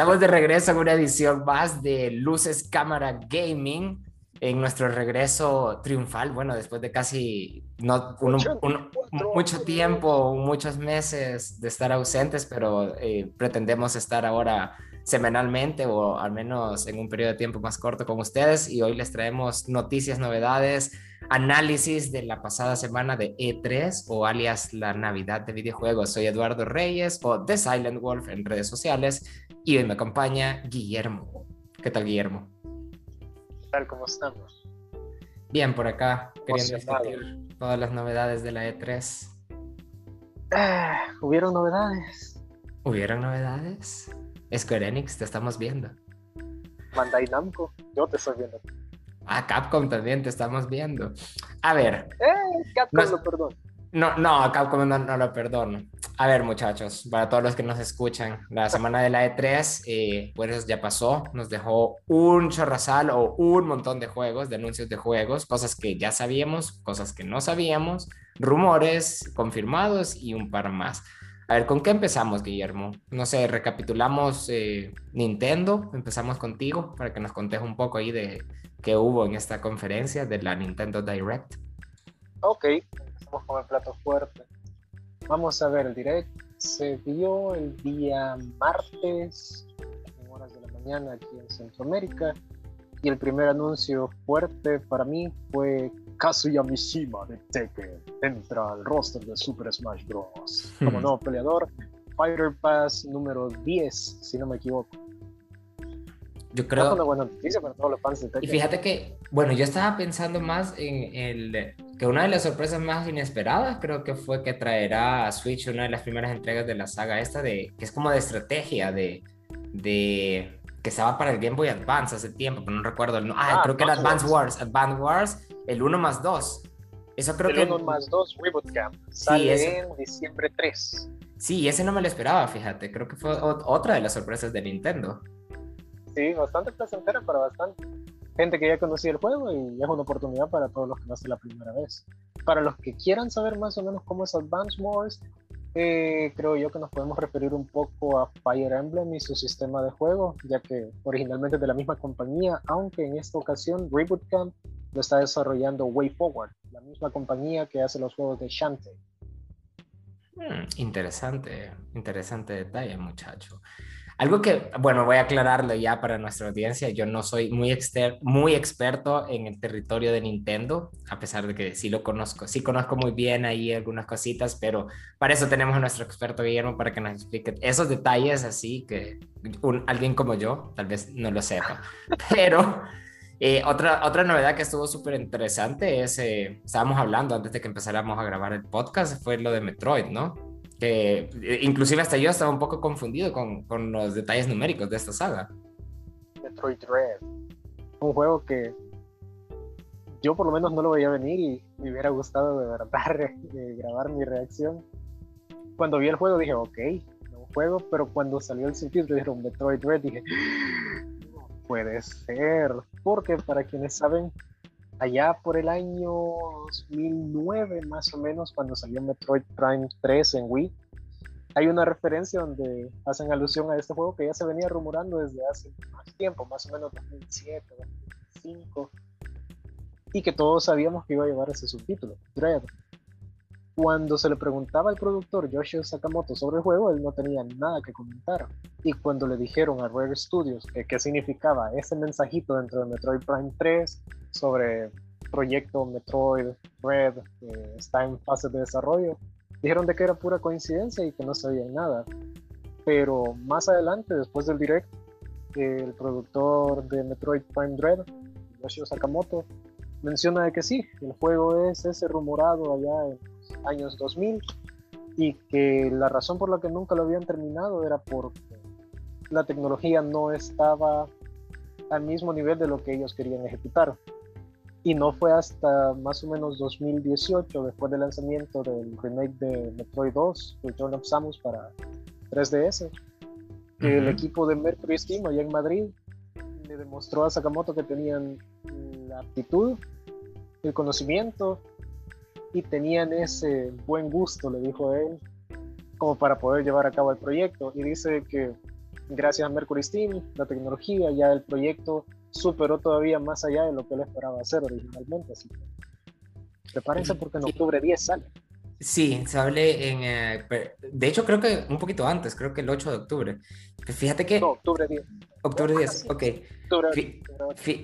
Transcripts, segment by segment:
Estamos de regreso en una edición más de Luces Cámara Gaming, en nuestro regreso triunfal, bueno, después de casi no, mucho tiempo, muchos meses de estar ausentes, pero eh, pretendemos estar ahora semanalmente o al menos en un periodo de tiempo más corto con ustedes y hoy les traemos noticias, novedades, análisis de la pasada semana de E3 o alias la Navidad de videojuegos. Soy Eduardo Reyes o The Silent Wolf en redes sociales y hoy me acompaña Guillermo. ¿Qué tal, Guillermo? ¿Qué tal? ¿Cómo estamos? Bien, por acá, queriendo discutir todas las novedades de la E3. Ah, ¿Hubieron novedades? ¿Hubieron novedades? Square Enix, te estamos viendo. Bandai Namco, yo te estoy viendo. Ah, Capcom también te estamos viendo. A ver. Eh, Capcom no, lo perdono. No, no, Capcom no, no, lo perdono. A ver, muchachos, para todos los que nos escuchan, la semana de la E3, eh, pues ya pasó, nos dejó un chorrazal o un montón de juegos, de anuncios de juegos, cosas que ya sabíamos, cosas que no sabíamos, rumores confirmados y un par más. A ver, ¿con qué empezamos, Guillermo? No sé, recapitulamos eh, Nintendo, empezamos contigo para que nos contes un poco ahí de qué hubo en esta conferencia de la Nintendo Direct. Ok, empezamos con el plato fuerte. Vamos a ver, el Direct se dio el día martes, en horas de la mañana aquí en Centroamérica, y el primer anuncio fuerte para mí fue Kazuya Mishima de Tekken entra al roster de Super Smash Bros. como hmm. nuevo peleador. Fighter Pass número 10, si no me equivoco. Yo creo. Es una buena noticia para todos los fans de Tekken. Y fíjate que, bueno, yo estaba pensando más en el. que una de las sorpresas más inesperadas creo que fue que traerá a Switch una de las primeras entregas de la saga esta, de que es como de estrategia, de. de que estaba para el Game Boy Advance hace tiempo, pero no recuerdo el Ah, ah creo que era Advance Wars. Advance Wars, el 1 más 2. Eso creo el que. El 1 más 2 Reboot Camp. Sale sí, en diciembre 3. Sí, ese no me lo esperaba, fíjate. Creo que fue otra de las sorpresas de Nintendo. Sí, bastante placentera para bastante gente que ya conocía el juego y es una oportunidad para todos los que no hacen la primera vez. Para los que quieran saber más o menos cómo es Advance Wars, eh, creo yo que nos podemos referir un poco a Fire Emblem y su sistema de juego, ya que originalmente es de la misma compañía, aunque en esta ocasión Reboot Camp lo está desarrollando Way Forward, la misma compañía que hace los juegos de Shantae. Hmm, interesante, interesante detalle, muchacho. Algo que, bueno, voy a aclararlo ya para nuestra audiencia, yo no soy muy, muy experto en el territorio de Nintendo, a pesar de que sí lo conozco, sí conozco muy bien ahí algunas cositas, pero para eso tenemos a nuestro experto Guillermo para que nos explique esos detalles así que alguien como yo tal vez no lo sepa. Pero eh, otra, otra novedad que estuvo súper interesante es, eh, estábamos hablando antes de que empezáramos a grabar el podcast, fue lo de Metroid, ¿no? que eh, inclusive hasta yo estaba un poco confundido con, con, los detalles numéricos de esta saga. Metroid Dread, un juego que yo por lo menos no lo veía venir y me hubiera gustado de verdad grabar mi reacción. Cuando vi el juego dije, ok, no juego, pero cuando salió el subtítulo dijeron Metroid Dread, dije, no puede ser, porque para quienes saben, allá por el año 2009 más o menos, cuando salió Metroid Prime 3 en Wii, hay una referencia donde hacen alusión a este juego que ya se venía rumorando desde hace más tiempo, más o menos 2007, 2005, y que todos sabíamos que iba a llevar ese subtítulo, Dread. Cuando se le preguntaba al productor Yoshio Sakamoto sobre el juego, él no tenía nada que comentar. Y cuando le dijeron a Rare Studios qué significaba ese mensajito dentro de Metroid Prime 3 sobre proyecto Metroid Red que está en fase de desarrollo, dijeron de que era pura coincidencia y que no sabían nada. Pero más adelante, después del direct, el productor de Metroid Prime Dread, Yoshio Sakamoto, menciona de que sí, el juego es ese rumorado allá en años 2000 y que la razón por la que nunca lo habían terminado era porque la tecnología no estaba al mismo nivel de lo que ellos querían ejecutar. Y no fue hasta más o menos 2018, después del lanzamiento del remake de Metroid 2, Return of Samus para 3DS, que el equipo de Mercury Steam allá en Madrid le demostró a Sakamoto que tenían la aptitud, el conocimiento y tenían ese buen gusto, le dijo él, como para poder llevar a cabo el proyecto. Y dice que gracias a Mercury Steam, la tecnología, ya el proyecto superó todavía más allá de lo que él esperaba hacer originalmente. Así que prepárense porque en octubre 10 sale. Sí, se hable en... Eh, de hecho, creo que un poquito antes, creo que el 8 de octubre. Fíjate que... No, octubre 10. Octubre 10, ok.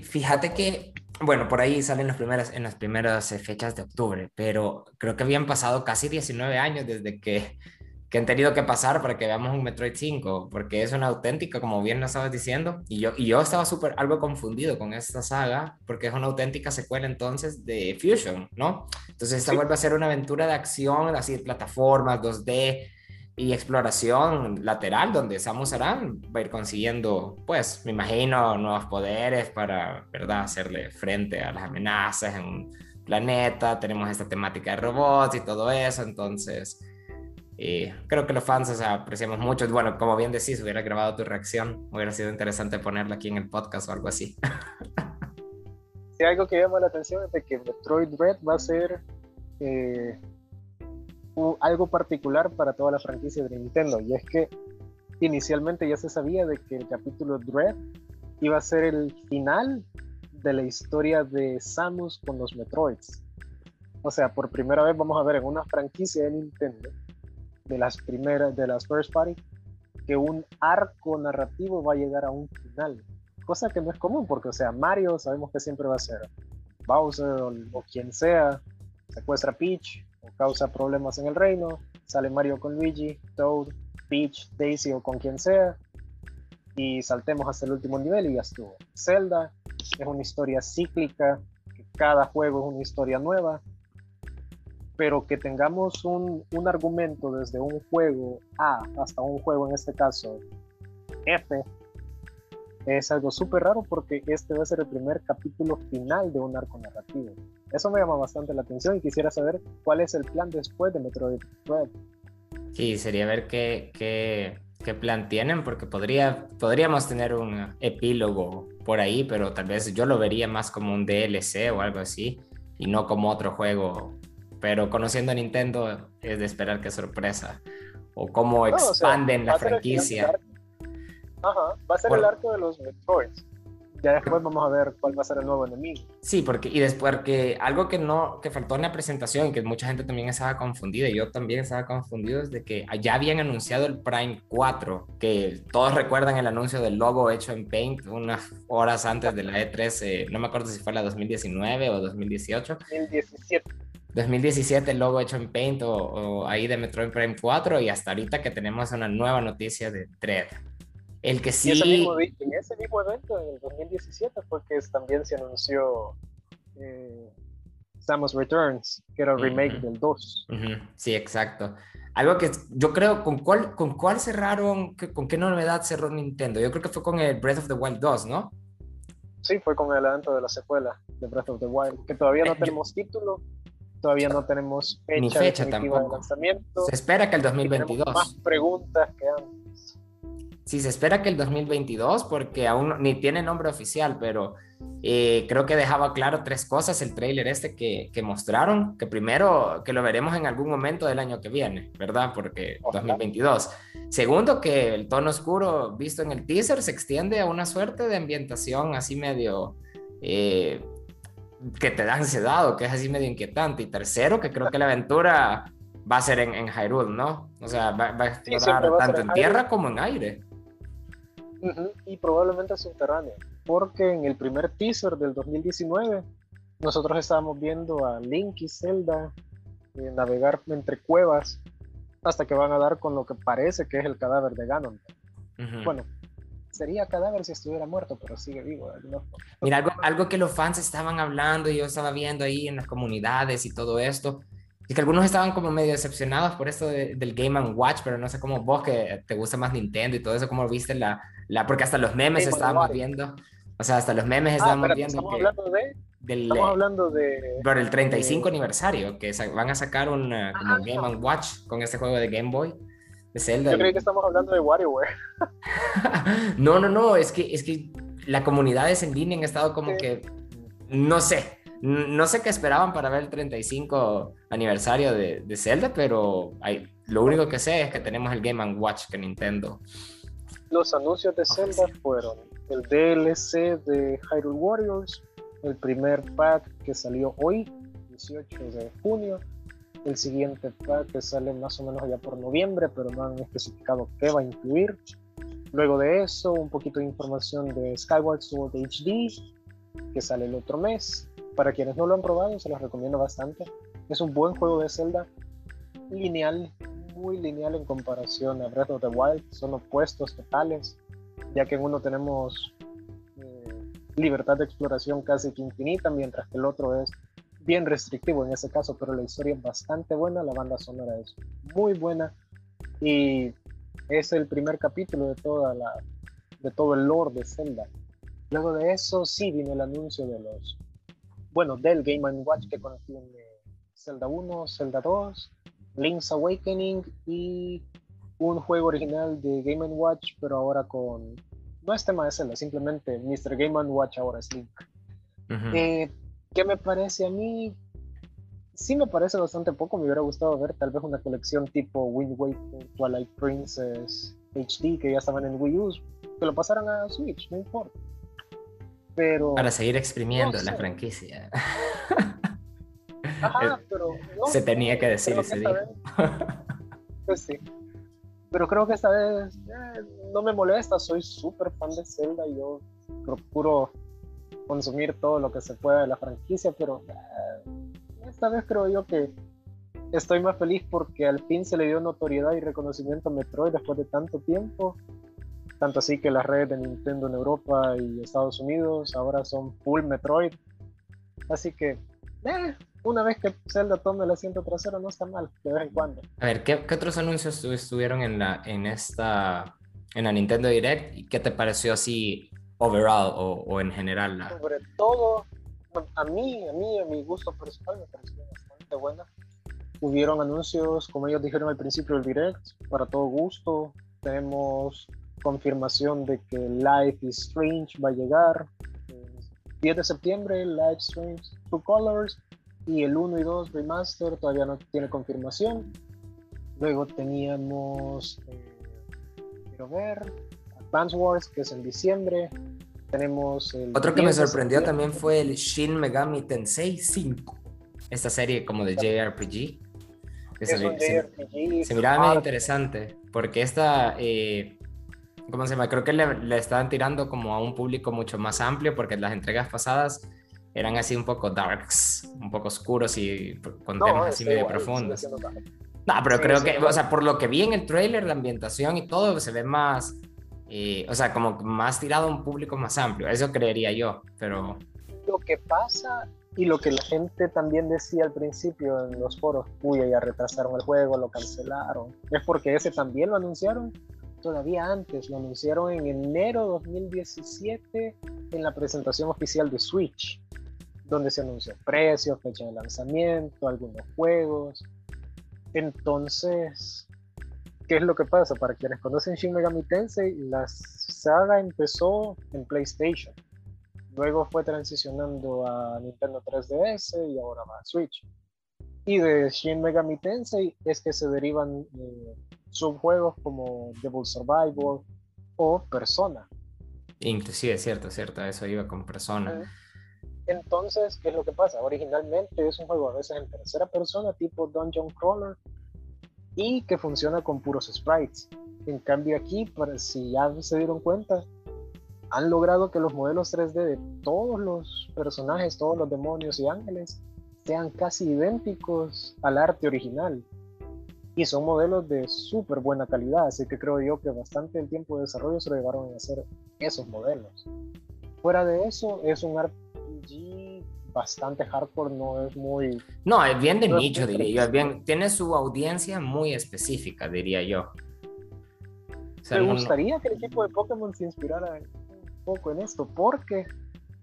Fíjate que, bueno, por ahí salen las primeras, en las primeras fechas de octubre, pero creo que habían pasado casi 19 años desde que que han tenido que pasar para que veamos un Metroid 5, porque es una auténtica, como bien lo estabas diciendo, y yo, y yo estaba súper algo confundido con esta saga, porque es una auténtica secuela entonces de Fusion, ¿no? Entonces esta vuelve a ser una aventura de acción, así de plataformas, 2D y exploración lateral, donde Samus Aran va a ir consiguiendo, pues, me imagino, nuevos poderes para, ¿verdad?, hacerle frente a las amenazas en un planeta, tenemos esta temática de robots y todo eso, entonces y creo que los fans apreciamos mucho. Bueno, como bien decís, hubiera grabado tu reacción. Hubiera sido interesante ponerla aquí en el podcast o algo así. Sí, algo que llama la atención es de que Metroid Dread va a ser eh, algo particular para toda la franquicia de Nintendo. Y es que inicialmente ya se sabía de que el capítulo Dread iba a ser el final de la historia de Samus con los Metroids. O sea, por primera vez vamos a ver en una franquicia de Nintendo de las primeras, de las first party, que un arco narrativo va a llegar a un final. Cosa que no es común, porque, o sea, Mario sabemos que siempre va a ser Bowser o, quien sea, secuestra Peach causa problemas en el reino, sale Mario con Luigi, Toad, Peach, Daisy o con quien sea, y saltemos hasta el último nivel y ya estuvo. Zelda es una historia cíclica, cada juego es una historia nueva, pero que tengamos un, un, argumento desde un juego A hasta un juego, en este caso F, es algo súper raro porque este va a ser el primer capítulo final de un arco narrativo. Eso me llama bastante la atención y quisiera saber cuál es el plan después de Metroid Dread. Sí, sería ver qué, qué, qué plan tienen, porque podría, podríamos tener un epílogo por ahí, pero tal vez yo lo vería más como un DLC o algo así, y no como otro juego pero conociendo a Nintendo es de esperar qué sorpresa o cómo expanden la franquicia. Ajá, va a ser el arco de los Metroids. Ya después vamos a ver cuál va a ser el nuevo enemigo. Sí, porque y después que algo que no que faltó en la presentación y que mucha gente también estaba confundida y yo también estaba confundido es de que ya habían anunciado el Prime 4, que todos recuerdan el anuncio del logo hecho en Paint unas horas antes de la E3, eh, no me acuerdo si fue la 2019 o 2018. 2017. 2017 el logo hecho en Paint o, ahí de Metroid Prime 4 y hasta ahorita que tenemos una nueva noticia de Dread. El que sí... en ese mismo evento, en el 2017, fue que también se anunció eh, Samus Returns, que era el remake del 2. Sí, exacto. Algo que yo creo, ¿con cuál, con cuál cerraron, con qué novedad cerró Nintendo? Yo creo que fue con el Breath of the Wild 2, ¿no? Sí, fue con el evento de la secuela de Breath of the Wild, que todavía no eh, tenemos título, Todavía no tenemos fecha, Ni fecha tampoco. de lanzamiento. Se espera que el 2022. Más preguntas que antes. Sí, se espera que el 2022, porque aún ni tiene nombre oficial, pero eh, creo que dejaba claro tres cosas el trailer este que, que, mostraron, que primero que lo veremos en algún momento del año que viene, ¿verdad? Porque 2022. Segundo, que el tono oscuro visto en el teaser se extiende a una suerte de ambientación así medio eh, que te da ansiedad o que es así medio inquietante. Y tercero, que creo que la aventura va a ser en, en Hyrule, ¿no? O sea, va, a explorar tanto en tierra como en aire. Y probablemente subterráneo, porque en el primer teaser del 2019 nosotros estábamos viendo a Link y Zelda eh, navegar entre cuevas hasta que van a dar con lo que parece que es el cadáver de Ganon. Bueno, sería cadáver si estuviera muerto, pero sigue vivo. Mira, algo, algo que los fans estaban hablando y yo estaba viendo ahí en las comunidades y todo esto, y que algunos estaban como medio decepcionados por esto del Game Watch, pero no sé cómo vos que te gusta más Nintendo y todo eso, cómo viste la, la porque hasta los memes estábamos viendo, o sea, hasta los memes ah, estábamos viendo. Estamos hablando de... Del, estamos hablando de... Por el 35 aniversario, que van a sacar un como ah, Game Watch con este juego de Game Boy. Yo creí que estamos hablando de WarioWare. no, no, no, es que, es que la comunidad de línea han estado como que, no sé, no sé qué esperaban para ver el 35 aniversario de, de Zelda, pero hay, lo único que sé es que tenemos el Game Watch que Nintendo Los anuncios de Zelda fueron el DLC de Hyrule Warriors, el primer pack que salió hoy, 18 de junio, el siguiente pack que sale más o menos allá por noviembre, pero no han especificado qué va a incluir. Luego de eso, un poquito de información de Skyward Sword HD, que sale el otro mes. Para quienes no lo han probado, se los recomiendo bastante. Es un buen juego de Zelda, lineal, muy lineal en comparación a Breath of the Wild. Son opuestos totales, ya que en uno tenemos eh, libertad de exploración casi que infinita, mientras que el otro es bien restrictivo en ese caso, pero la historia es bastante buena, la banda sonora es muy buena y es el primer capítulo de toda la de todo el lore de Zelda. Luego de eso sí vino el anuncio de los bueno, del Game Watch que contiene Zelda 1, Zelda 2, Link's Awakening y un juego original de Game Watch, pero ahora con no es tema de Zelda, simplemente Mr. Game Watch ahora es Link. ¿Qué me parece a mí? Sí me parece bastante poco, me hubiera gustado ver tal vez una colección tipo Wind Waker, Twilight Princess HD que ya estaban en Wii U, que lo pasaran a Switch, no importa. Pero... Para seguir exprimiendo la franquicia. Ajá, pero... Se tenía que decir ese día. pues sí. Pero creo que esta vez eh, no me molesta, soy súper fan de Zelda y yo procuro consumir todo lo que se pueda de la franquicia, pero eh, esta vez creo yo que estoy más feliz porque al fin se le dio notoriedad y reconocimiento a Metroid después de tanto tiempo. Tanto así que las redes de Nintendo en Europa y Estados Unidos ahora son full Metroid. Así que, eh, una vez que Zelda tome el asiento trasero, no está mal, de vez en cuando. A ver, ¿qué, qué otros anuncios estuvieron en la, en esta, en la Nintendo Direct? ¿Y qué te pareció así overall o, en general? Sobre todo, a mí, a mí, a mi gusto personal, me pareció bastante buena. Hubieron anuncios, como ellos dijeron al principio del direct, para todo gusto. Tenemos confirmación de que Life is Strange va a llegar. El 10 de septiembre, is Strange Two Colors. Y el 1 y 2 Remaster todavía no tiene confirmación. Luego teníamos, eh, quiero ver, Advance Wars, que es en diciembre. Tenemos el Otro que me sorprendió también fue el Shin Megami Tensei 5. Esta serie como de JRPG. se, JRPG, se, miraba muy interesante. Porque esta, eh, ¿cómo se llama? Creo que le, le estaban tirando como a un público mucho más amplio porque las entregas pasadas eran así un poco darks, un poco oscuros y con temas así medio profundos. No, pero creo que, o sea, por lo que vi en el trailer, la ambientación y todo, se ve más, o sea, como más tirado a un público más amplio, eso creería yo, pero... Lo que pasa y lo que la gente también decía al principio en los foros, uy, ya retrasaron el juego, lo cancelaron, es porque ese también lo anunciaron todavía antes, lo anunciaron en enero 2017 en la presentación oficial de Switch, donde se anunció precio, fecha de lanzamiento, algunos juegos. Entonces, ¿Qué es lo que pasa? Para quienes conocen Shin Megami Tensei, la saga empezó en PlayStation. Luego fue transicionando a Nintendo 3DS y ahora va a Switch. Y de Shin Megami Tensei es que se derivan eh, subjuegos como Devil Survivor o Persona. Inclusive, es cierto, cierto, eso iba con Persona. Entonces, ¿qué es lo que pasa? Originalmente es un juego a veces en tercera persona, tipo Dungeon Crawler, y que funciona con puros sprites. En cambio aquí, para, si ya se dieron cuenta, han logrado que los modelos 3D de todos los personajes, todos los demonios y ángeles sean casi idénticos al arte original. Y son modelos de súper buena calidad, así que creo yo que bastante el tiempo de desarrollo se lo llevaron a hacer esos modelos. Fuera de eso, es un RPG bastante hardcore, no es muy... No, es bien de nicho, diría yo. bien, tiene su audiencia muy específica, diría yo. Me gustaría que el equipo de Pokémon se inspirara un poco en esto, porque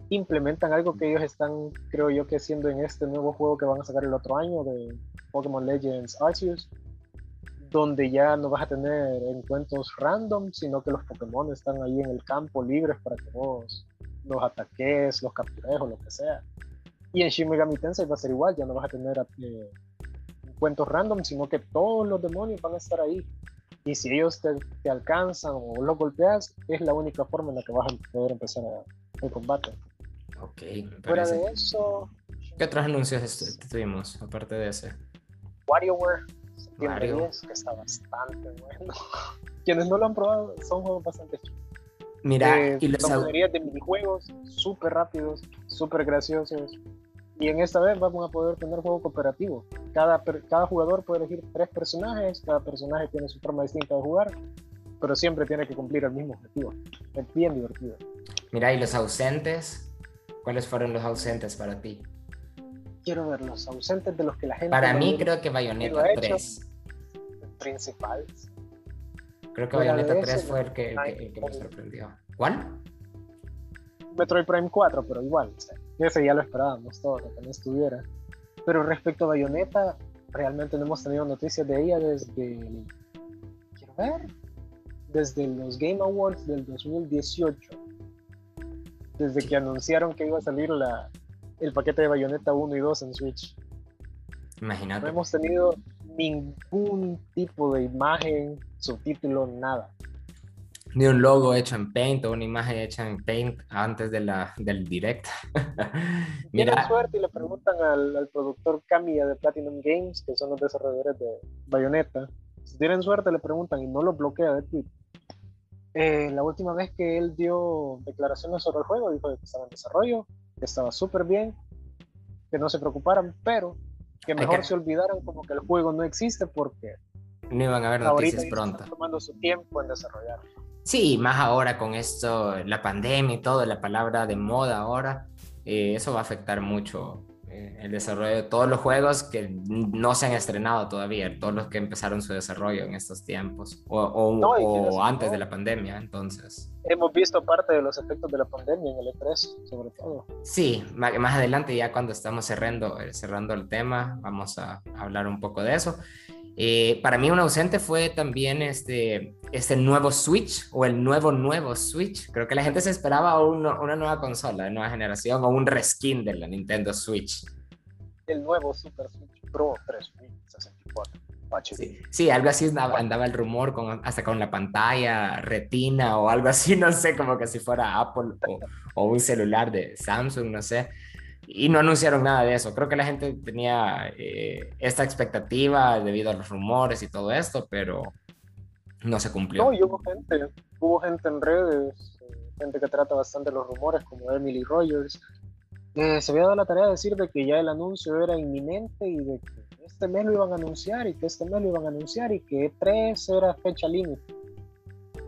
implementan algo que ellos están, creo yo, que haciendo en este nuevo juego que van a sacar el otro año de Pokémon Legends Arceus, donde ya no vas a tener encuentros random, sino que los Pokémon están ahí en el campo libres para que vos los ataques, los captures o lo que sea. Y en Shin Megami Tensei va a ser igual, ya no vas a tener eh, cuentos random, sino que todos los demonios van a estar ahí. Y si ellos te, alcanzan o los golpeas, es la única forma en la que vas a poder empezar el combate. Ok. Fuera de eso. ¿Qué otros anuncios tuvimos aparte de ese? WarioWare, septiembre 10, que está bastante bueno. Quienes no lo han probado son juegos bastante Mira, eh, y los son de minijuegos súper rápidos, súper graciosos. Y en esta vez vamos a poder tener juego cooperativo. Cada, cada jugador puede elegir tres personajes, cada personaje tiene su forma distinta de jugar, pero siempre tiene que cumplir el mismo objetivo. Es bien divertido. Mira, ¿y los ausentes? ¿Cuáles fueron los ausentes para ti? Quiero ver los ausentes de los que la gente... Para mí creo que Bayonetta 3. Principales. Creo que Bayonetta 3 fue el que, me sorprendió. ¿Cuál? Metroid Prime 4, pero igual. ese ya lo esperábamos todos, que no estuviera. Pero respecto a Bayonetta, realmente no hemos tenido noticias de ella desde. Quiero ver. Desde los Game Awards del 2018. Desde que anunciaron que iba a salir la, el paquete de Bayonetta 1 y 2 en Switch. Imagínate. No hemos tenido ningún tipo de imagen, subtítulo, nada. Ni un logo hecho en Paint o una imagen hecha en Paint antes de la, del direct. Mira. Tienen suerte y le preguntan al, productor Kamiya de Platinum Games, que son los desarrolladores de Bayonetta. Si tienen suerte, le preguntan y no lo bloquea de Twitter. Eh, la última vez que él dio declaraciones sobre el juego, dijo que estaba en desarrollo, que estaba súper bien, que no se preocuparan, pero que mejor se olvidaran como que el juego no existe porque no iban a haber noticias pronto. Están tomando su tiempo en desarrollarlo. Sí, más ahora con esto, la pandemia y todo, la palabra de moda ahora, eh, eso va a afectar mucho el desarrollo de todos los juegos que no se han estrenado todavía, todos los que empezaron su desarrollo en estos tiempos o, o, antes de la pandemia, entonces. Hemos visto parte de los efectos de la pandemia en el E3, sobre todo. Sí, más adelante ya cuando estamos cerrando, eh, cerrando el tema, vamos a hablar un poco de eso. Eh, para mí un ausente fue también este, este nuevo Switch o el nuevo nuevo Switch. Creo que la gente se esperaba una, una nueva consola de nueva generación o un reskin de la Nintendo Switch. El nuevo Super Switch Pro 364. Sí, sí, algo así andaba, el rumor con, hasta con la pantalla retina o algo así, no sé, como que si fuera Apple o, o un celular de Samsung, no sé y no anunciaron nada de eso. Creo que la gente tenía eh, esta expectativa debido a los rumores y todo esto, pero no se cumplió. No, y hubo gente, hubo gente en redes, eh, gente que trata bastante los rumores, como Emily Rogers. Eh, se había dado la tarea de decir de que ya el anuncio era inminente y de que este mes lo iban a anunciar y que este mes lo iban a anunciar y que E3 era fecha límite.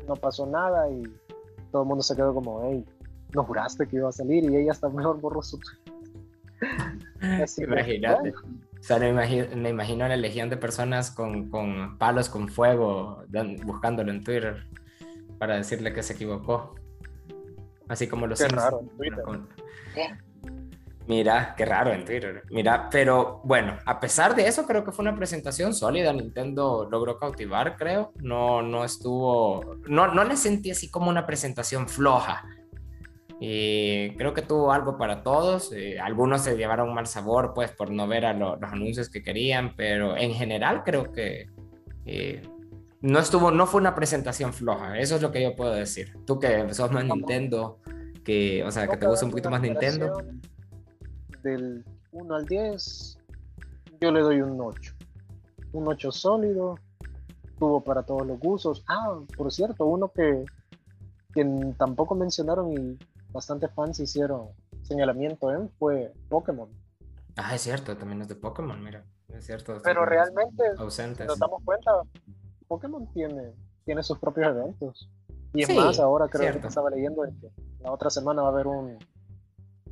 No pasó nada y todo el mundo se quedó como, hey, no juraste que iba a salir y ella hasta mejor borró Imagínate. O sea, me imagino, me imagino la legión de personas con, con palos con fuego buscándolo en Twitter para decirle que se equivocó. Así como los Qué raro en Twitter. Mira, qué raro en Twitter. Mira, pero bueno, a pesar de eso, creo que fue una presentación sólida. Nintendo logró cautivar, creo. No, no estuvo. No, no le sentí así como una presentación floja. Y creo que tuvo algo para todos. Eh, algunos se llevaron mal sabor, pues, por no ver a los anuncios que querían, pero en general creo que eh, no estuvo, no fue una presentación floja. Eso es lo que yo puedo decir. Tú que sos más Nintendo, que, o sea, que te gusta un poquito más Nintendo. Del 1 al 10, yo le doy un 8. Un 8 sólido, tuvo para todos los gustos. Ah, por cierto, uno que, que tampoco mencionaron y bastante fans hicieron señalamiento en fue Pokémon. Ah, es cierto, también es de Pokémon, mira, es cierto. Pero realmente, ausentes. nos damos cuenta, Pokémon tiene, tiene sus propios eventos. Y es más, ahora creo que estaba leyendo que la otra semana va a haber un,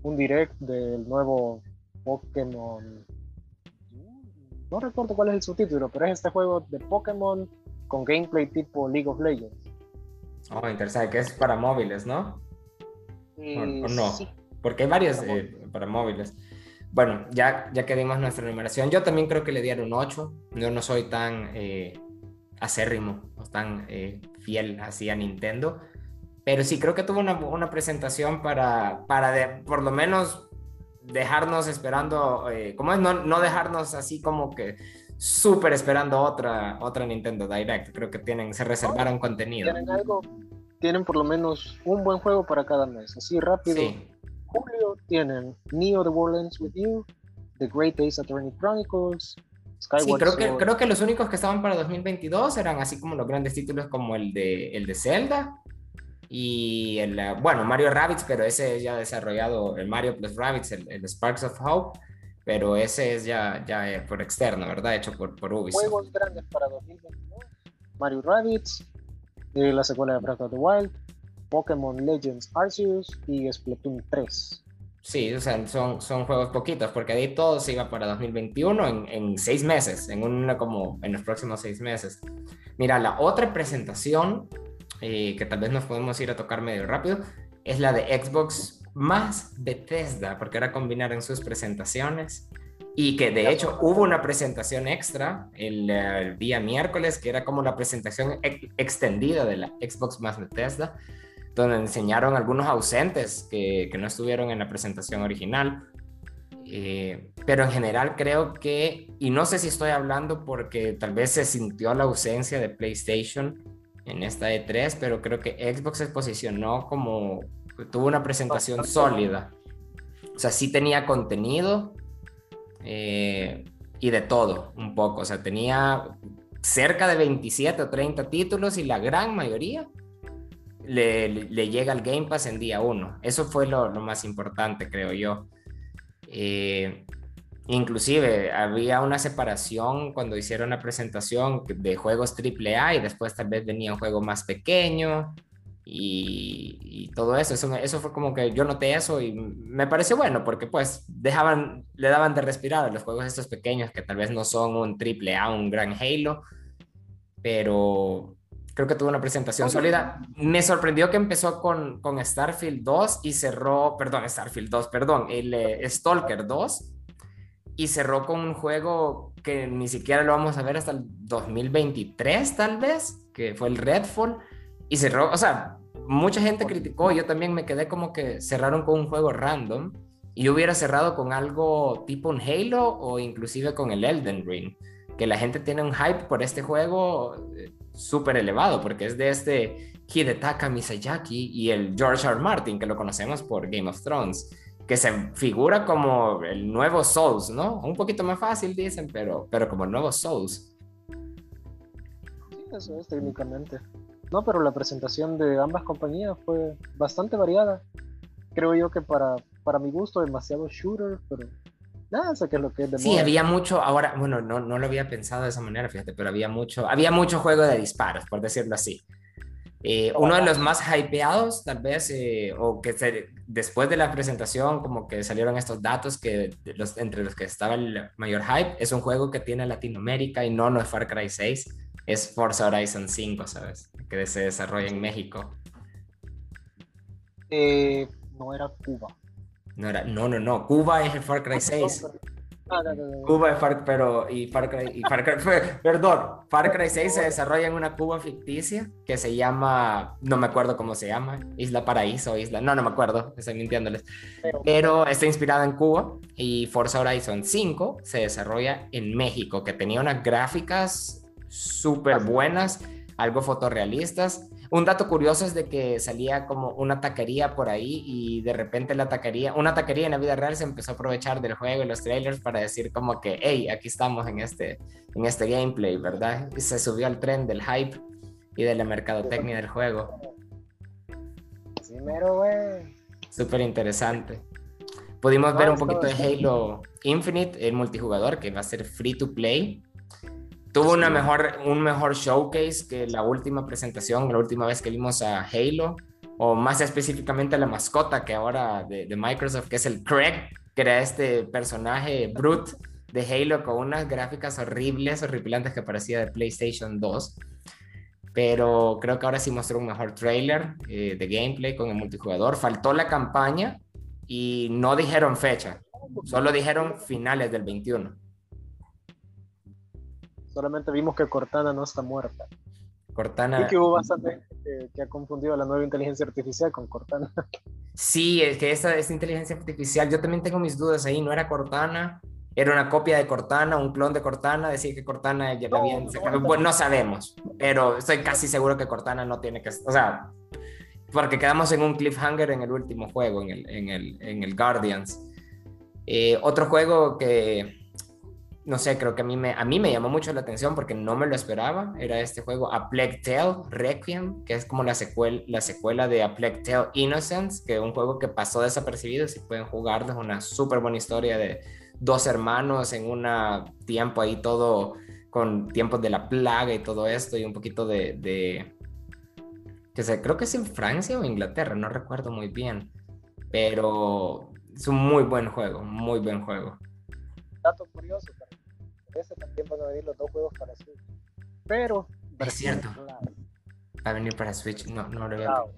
un direct del nuevo Pokémon. No recuerdo cuál es el subtítulo, pero es este juego de Pokémon con gameplay tipo League of Legends. Oh, interesante, que es para móviles, ¿no? O, no, porque hay varios eh, para móviles. Bueno, ya, ya que dimos nuestra numeración, yo también creo que le dieron un 8. Yo no soy tan eh, acérrimo o tan eh, fiel así a Nintendo, pero sí creo que tuvo una, una presentación para, para de, por lo menos dejarnos esperando, ¿cómo es? No, no dejarnos así como que súper esperando otra, otra Nintendo Direct. Creo que tienen, se reservaron contenido. Tienen algo, tienen por lo menos un buen juego para cada mes, así rápido. Sí. Julio tienen Neo The World Ends With You, The Great Ace Attorney Chronicles, Skyward Sí, creo que, Sword. creo que los únicos que estaban para 2022 eran así como los grandes títulos como el de, el de Zelda y el, eh, bueno, Mario Rabbids, pero ese es ya desarrollado, el Mario plus Rabbids, el, el Sparks of Hope, pero ese es ya, ya eh, por externo, ¿verdad? Hecho por, por Ubisoft. Juegos grandes para 2022. Mario Rabbids, eh, la secuela de Breath of the Wild, Pokémon Legends Arceus y Splatoon 3. Sí, o sea, son, son juegos poquitos, porque ahí todo se iba para 2021 en, en seis meses, en una como en los próximos seis meses. Mira, la otra presentación, eh, que tal vez nos podemos ir a tocar medio rápido, es la de Xbox más Bethesda, porque ahora combinaron sus presentaciones. Y que de hecho hubo una presentación extra el, el día miércoles, que era como la presentación ex- extendida de la Xbox más Bethesda donde enseñaron algunos ausentes que, que no estuvieron en la presentación original. Eh, pero en general creo que, y no sé si estoy hablando porque tal vez se sintió la ausencia de PlayStation en esta E3, pero creo que Xbox se posicionó como, tuvo una presentación sólida. O sea, sí tenía contenido eh, y de todo, un poco. O sea, tenía cerca de 27 o 30 títulos y la gran mayoría le, le- le llega al Game Pass en día uno. Eso fue lo, lo más importante, creo yo. Eh, inclusive había una separación cuando hicieron la presentación de juegos AAA y después tal vez venía un juego más pequeño y, y todo eso. eso. Eso fue como que yo noté eso y me pareció bueno porque pues dejaban, le daban de respirar a los juegos estos pequeños que tal vez no son un AAA, un gran Halo, pero creo que tuvo una presentación sólida. Me sorprendió que empezó con, con Starfield 2 y cerró, perdón, Starfield 2, perdón, el eh, Stalker 2 y cerró con un juego que ni siquiera lo vamos a ver hasta el 2023 tal vez, que fue el Redfall y cerró, o sea, mucha gente criticó, yo también me quedé como que cerraron con un juego random y yo hubiera cerrado con algo tipo un Halo o inclusive con el Elden Ring, que la gente tiene un hype por este juego eh, súper elevado, porque es de este Hidetaka Miyazaki y el George R. R. Martin, que lo conocemos por Game of Thrones, que se figura como el nuevo Souls, ¿no? Un poquito más fácil, dicen, pero, pero como el nuevo Souls. Sí, eso es técnicamente. No, pero la presentación de ambas compañías fue bastante variada. Creo yo que para, para mi gusto demasiado shooter, pero nada, sé que es lo que es de Sí, moda. había mucho, ahora, bueno, no, no lo había pensado de esa manera, fíjate, pero había mucho, había mucho juego de disparos, por decirlo así. Eh, uno de los más hypeados, tal vez, eh, o que se- después de la presentación, como que salieron estos datos que los, entre los que estaba el mayor hype, es un juego que tiene Latinoamérica y no, no es Far Cry 6, es Forza Horizon 5, ¿sabes? Que se desarrolla en México. Eh, no era Cuba. No, era, no, no, no, Cuba es el Far Cry 6. Ah, no, no, no. Cuba es Far, pero y Far Cry, y Far Cry- perdón, Far Cry 6 se desarrolla en una Cuba ficticia que se llama, no me acuerdo cómo se llama, Isla Paraíso, Isla, no, no me acuerdo, estoy mintiéndoles, Pero- pero está inspirada en Cuba y Forza Horizon 5 se desarrolla en México, que tenía unas gráficas súper buenas, algo fotorrealistas. Un dato curioso es de que salía como una taquería por ahí y de repente la taquería, una taquería en la vida real se empezó a aprovechar del juego y los trailers para decir como que, hey, aquí estamos en este, en este gameplay, ¿verdad? Y se subió al tren del hype y de la mercadotecnia del juego. Sí, mero, güey. Súper interesante. Pudimos ver un poquito de Halo Infinite, el multijugador, que va a ser free to play. Tuvo una Sí. mejor, un mejor showcase que la última presentación, la última vez que vimos a Halo, o más específicamente la mascota que ahora de, de Microsoft, que es el Craig, que era este personaje brute de Halo con unas gráficas horribles, horripilantes que parecía de PlayStation 2. Pero creo que ahora sí mostró un mejor trailer eh, de gameplay con el multijugador. Faltó la campaña y no dijeron fecha, solo dijeron finales del 21. Solamente vimos que Cortana no está muerta. Cortana. Y que hubo bastante que, que ha confundido la nueva inteligencia artificial con Cortana. Sí, es que esta, esta inteligencia artificial, yo también tengo mis dudas ahí, no era Cortana. era una copia de Cortana, un clon de Cortana, decir que Cortana ya la habían sacado. Bueno, no sabemos, pero estoy casi seguro que Cortana no tiene que, o sea, porque quedamos en un cliffhanger en el último juego, en el, en el, en el Guardians. Eh, otro juego que, no sé, creo que a mí, me, a mí me llamó mucho la atención porque no me lo esperaba, era este juego A Plague Tale Requiem, que es como la secuela, la secuela de A Plague Tale Innocence, que es un juego que pasó desapercibido, si pueden jugarlo, es una súper buena historia de dos hermanos en un tiempo ahí todo con tiempos de la plaga y todo esto y un poquito de, de que sé, creo que es en Francia o Inglaterra, no recuerdo muy bien, pero es un muy buen juego, muy buen juego. Dato curioso, ese también van a venir los dos juegos para Switch, pero... Es cierto. Va a venir para Switch, no, no lo veo.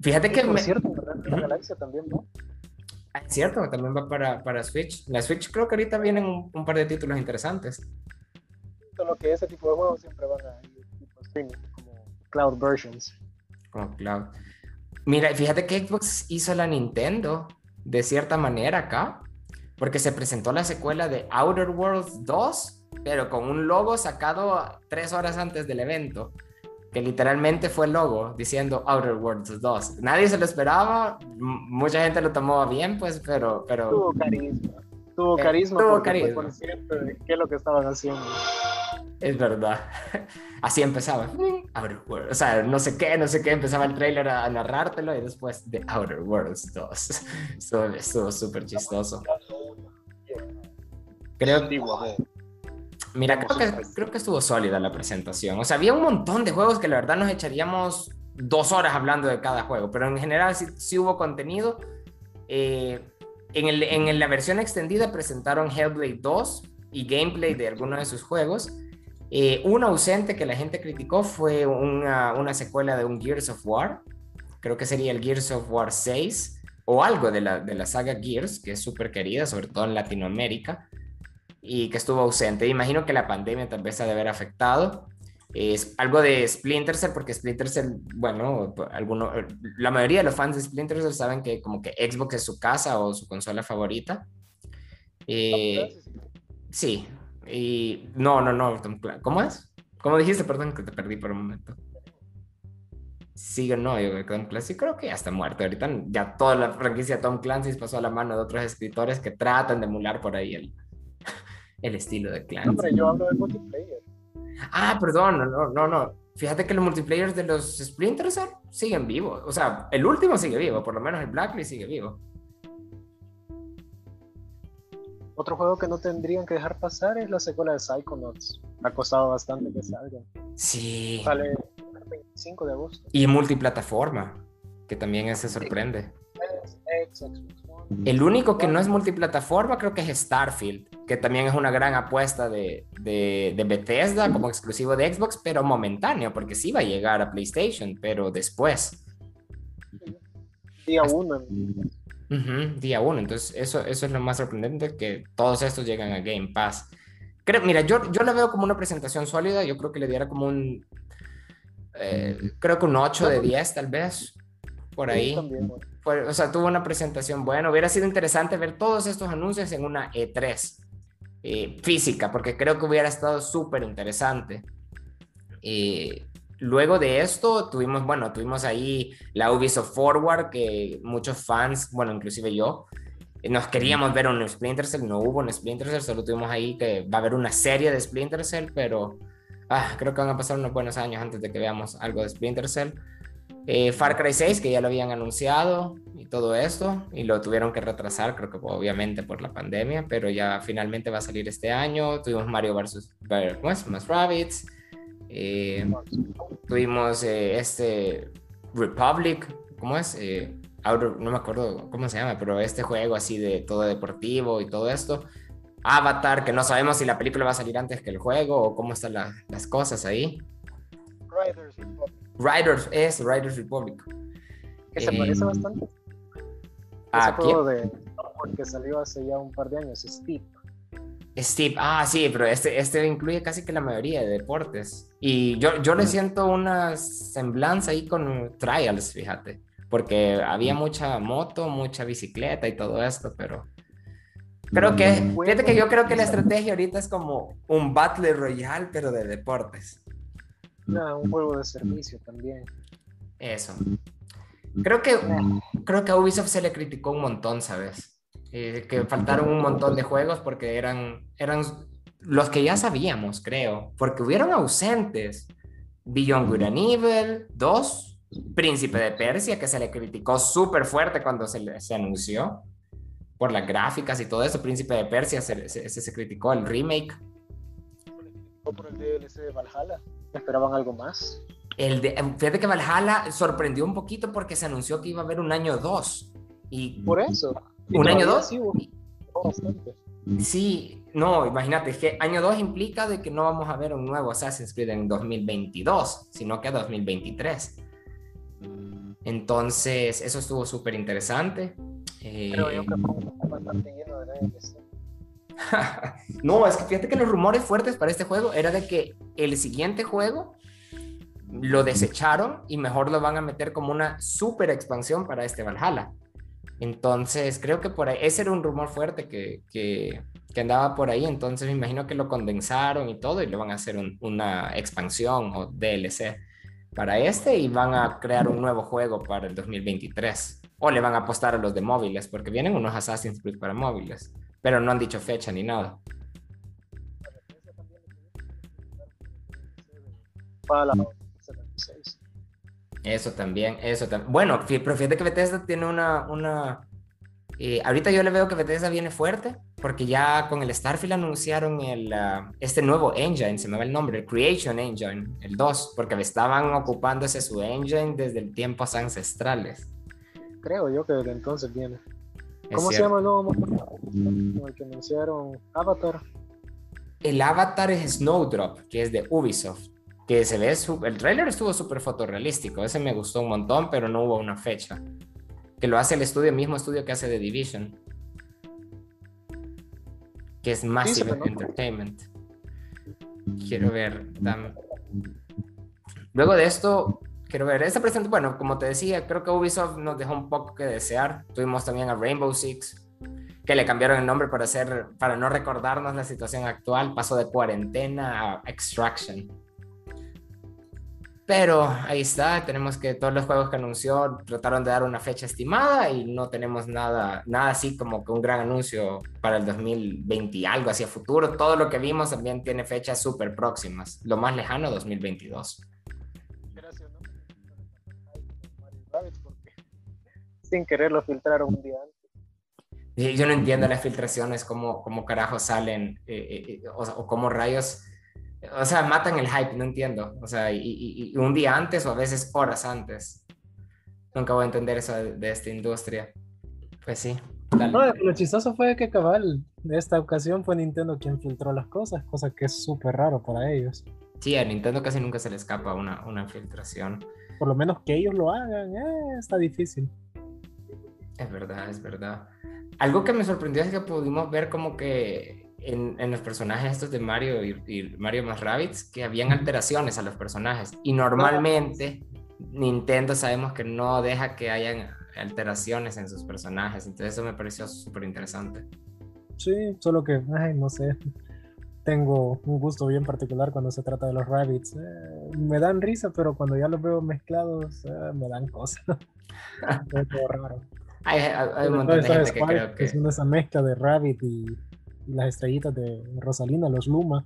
Fíjate que... Es cierto, La Galaxia también, ¿no? Ah, es cierto, también va para, para Switch. La Switch creo que ahorita vienen un, un par de títulos interesantes. Lo que ese tipo de juegos siempre van a ir como cloud versions. Como cloud. Mira, fíjate que Xbox hizo la Nintendo de cierta manera acá, porque se presentó la secuela de Outer Worlds 2, pero con un logo sacado tres horas antes del evento, que literalmente fue el logo diciendo Outer Worlds 2. Nadie se lo esperaba, mucha gente lo tomó bien, pues, pero... pero... Tuvo carisma. Tuvo eh, carisma. tuvo carisma. de qué es lo que estaban haciendo. Es verdad. Así empezaba. Outer Worlds. O sea, no sé qué, no sé qué. Empezaba el trailer a, narrártelo y después The Outer Worlds 2. Estuvo súper chistoso. Creo que. Mira, creo que, creo que estuvo sólida la presentación. O sea, había un montón de juegos que la verdad nos echaríamos dos horas hablando de cada juego, pero en general sí, hubo contenido. Eh, en, el, en la versión extendida presentaron Hellblade 2 y gameplay de algunos de sus juegos. Eh, un ausente que la gente criticó fue una, una, secuela de un Gears of War. Creo que sería el Gears of War 6 o algo de la, de la saga Gears, que es súper querida, sobre todo en Latinoamérica, y que estuvo ausente. Imagino que la pandemia tal vez ha de haber afectado. Es algo de Splinter Cell, porque Splinter Cell, bueno, alguno, la mayoría de los fans de Splinter Cell saben que como que Xbox es su casa o su consola favorita. Eh, sí, y no, no, no, ¿cómo es? ¿Cómo dijiste? Perdón que te perdí por un momento. Sigue, no, yo Tom Clancy creo que ya está muerto. Ahorita ya toda la franquicia de Tom Clancy pasó a la mano de otros escritores que tratan de emular por ahí el, el estilo de Clancy. No, yo hablo de multiplayer. Ah, perdón, no, no, no. Fíjate que los multiplayers de los Splinter siguen vivos. O sea, el último sigue vivo, por lo menos el Blacklist sigue vivo. Otro juego que no tendrían que dejar pasar es la secuela de Psychonauts. Ha costado bastante que salga. Sí. Sale el 25 de agosto. Y multiplataforma, que también se sorprende. El único que no es multiplataforma creo que es Starfield, que también es una gran apuesta de, de, de, Bethesda como exclusivo de Xbox, pero momentáneo, porque sí va a llegar a PlayStation, pero después. Día uno día uno. Entonces, eso, eso es lo más sorprendente, que todos estos llegan a Game Pass. Creo, mira, yo, yo la veo como una presentación sólida, yo creo que le diera como un, eh, creo que un 8 de 10 tal vez, por ahí. o sea, tuvo una presentación buena. Hubiera sido interesante ver todos estos anuncios en una E3 eh, física, porque creo que hubiera estado súper interesante. Eh, Luego de esto tuvimos, bueno, tuvimos ahí la Ubisoft Forward, que muchos fans, bueno, inclusive yo, nos queríamos ver un Splinter Cell, no hubo un Splinter Cell, solo tuvimos ahí que va a haber una serie de Splinter Cell, pero ah, creo que van a pasar unos buenos años antes de que veamos algo de Splinter Cell. Eh, Far Cry 6, que ya lo habían anunciado y todo esto, y lo tuvieron que retrasar, creo que obviamente por la pandemia, pero ya finalmente va a salir este año. Tuvimos Mario vs. Más Rabbits. Eh, tuvimos eh, este Republic, ¿cómo es? Eh, no me acuerdo cómo se llama, pero este juego así de todo deportivo y todo esto. Avatar, que no sabemos si la película va a salir antes que el juego o cómo están las cosas ahí. Riders Republic. Riders, es Riders Republic. Que se parece bastante. ¿A quién? de que salió hace ya un par de años, Steve. Steve, ah, sí, pero este, este incluye casi que la mayoría de deportes. Y yo, yo le siento una semblanza ahí con Trials, fíjate, porque había mucha moto, mucha bicicleta y todo esto, pero Creo que, fíjate que yo creo que la estrategia ahorita es como un Battle Royale, pero de deportes. No, un juego de servicio también. Eso. Creo que, creo que a Ubisoft se le criticó un montón, ¿sabes? Eh, que faltaron un montón de juegos porque eran, eran los que ya sabíamos, creo, porque hubieron ausentes. Beyond Good and Evil 2, Príncipe de Persia, que se le criticó súper fuerte cuando se, se anunció por las gráficas y todo eso. Príncipe de Persia se, se, se criticó el remake. por el DLC de Valhalla. ¿Esperaban algo más? El de, fíjate que Valhalla sorprendió un poquito porque se anunció que iba a haber un año 2. Y por eso. ¿Un año 2? Sí, no, imagínate, que año 2 implica de que no vamos a ver un nuevo Assassin's Creed en 2022, sino que 2023. Entonces, eso estuvo súper interesante. Pero yo creo que bastante lleno de no, es que fíjate que los rumores fuertes para este juego era de que el siguiente juego lo desecharon y mejor lo van a meter como una super expansión para este Valhalla. Entonces, creo que por ahí, ese era un rumor fuerte que, que, andaba por ahí, entonces me imagino que lo condensaron y todo y le van a hacer una expansión o DLC para este y van a crear un nuevo juego para el 2023. O le van a apostar a los de móviles, porque vienen unos Assassin's Creed para móviles, pero no han dicho fecha ni nada. Eso también, eso también. Bueno, pero fíjate que Bethesda tiene una... una eh, ahorita yo le veo que Bethesda viene fuerte, porque ya con el Starfield anunciaron el, uh, este nuevo engine, se me va el nombre, el Creation Engine, el 2, porque estaban ocupándose su engine desde tiempos ancestrales. Creo yo que desde entonces viene. ¿Cómo se llama el nuevo el que anunciaron? Avatar. El Avatar es Snowdrop, que es de Ubisoft que se ve, el trailer estuvo súper fotorrealístico, ese me gustó un montón, pero no hubo una fecha. Que lo hace el estudio, mismo estudio que hace The Division, que es Massive Entertainment. Quiero ver. Luego de esto, quiero ver, esta presentación, bueno, como te decía, creo que Ubisoft nos dejó un poco que desear. Tuvimos también a Rainbow Six, que le cambiaron el nombre para, hacer, para no recordarnos la situación actual. Pasó de cuarentena a Extraction. Pero ahí está, tenemos que todos los juegos que anunció trataron de dar una fecha estimada y no tenemos nada, nada así como que un gran anuncio para el 2020 y algo hacia futuro. Todo lo que vimos también tiene fechas súper próximas. Lo más lejano, 2022. Gracias, ¿no? Sin querer lo filtraron un día antes. Yo no entiendo las filtraciones, cómo, cómo carajo salen eh, eh, eh, o, o cómo rayos o sea, matan el hype, no entiendo. O sea, y, un día antes o a veces horas antes. Nunca voy a entender eso de, esta industria. Pues sí. No, lo chistoso fue que cabal, de esta ocasión fue Nintendo quien filtró las cosas, cosa que es súper raro para ellos. Sí, a Nintendo casi nunca se le escapa una, una filtración. Por lo menos que ellos lo hagan, eh, está difícil. Es verdad, es verdad. Algo que me sorprendió es que pudimos ver como que en, los personajes estos de Mario y, Mario más Rabbids que habían alteraciones a los personajes. Y normalmente Nintendo sabemos que no deja que hayan alteraciones en sus personajes. Entonces eso me pareció súper interesante. Sí, solo que, ay, no sé. Tengo un gusto bien particular cuando se trata de los rabbits. Eh, me dan risa, pero cuando ya los veo mezclados, eh, me dan cosas. es todo raro. Hay, un montón de gente que creo que... Es una esa mezcla de rabbit y las estrellitas de Rosalina, los Luma.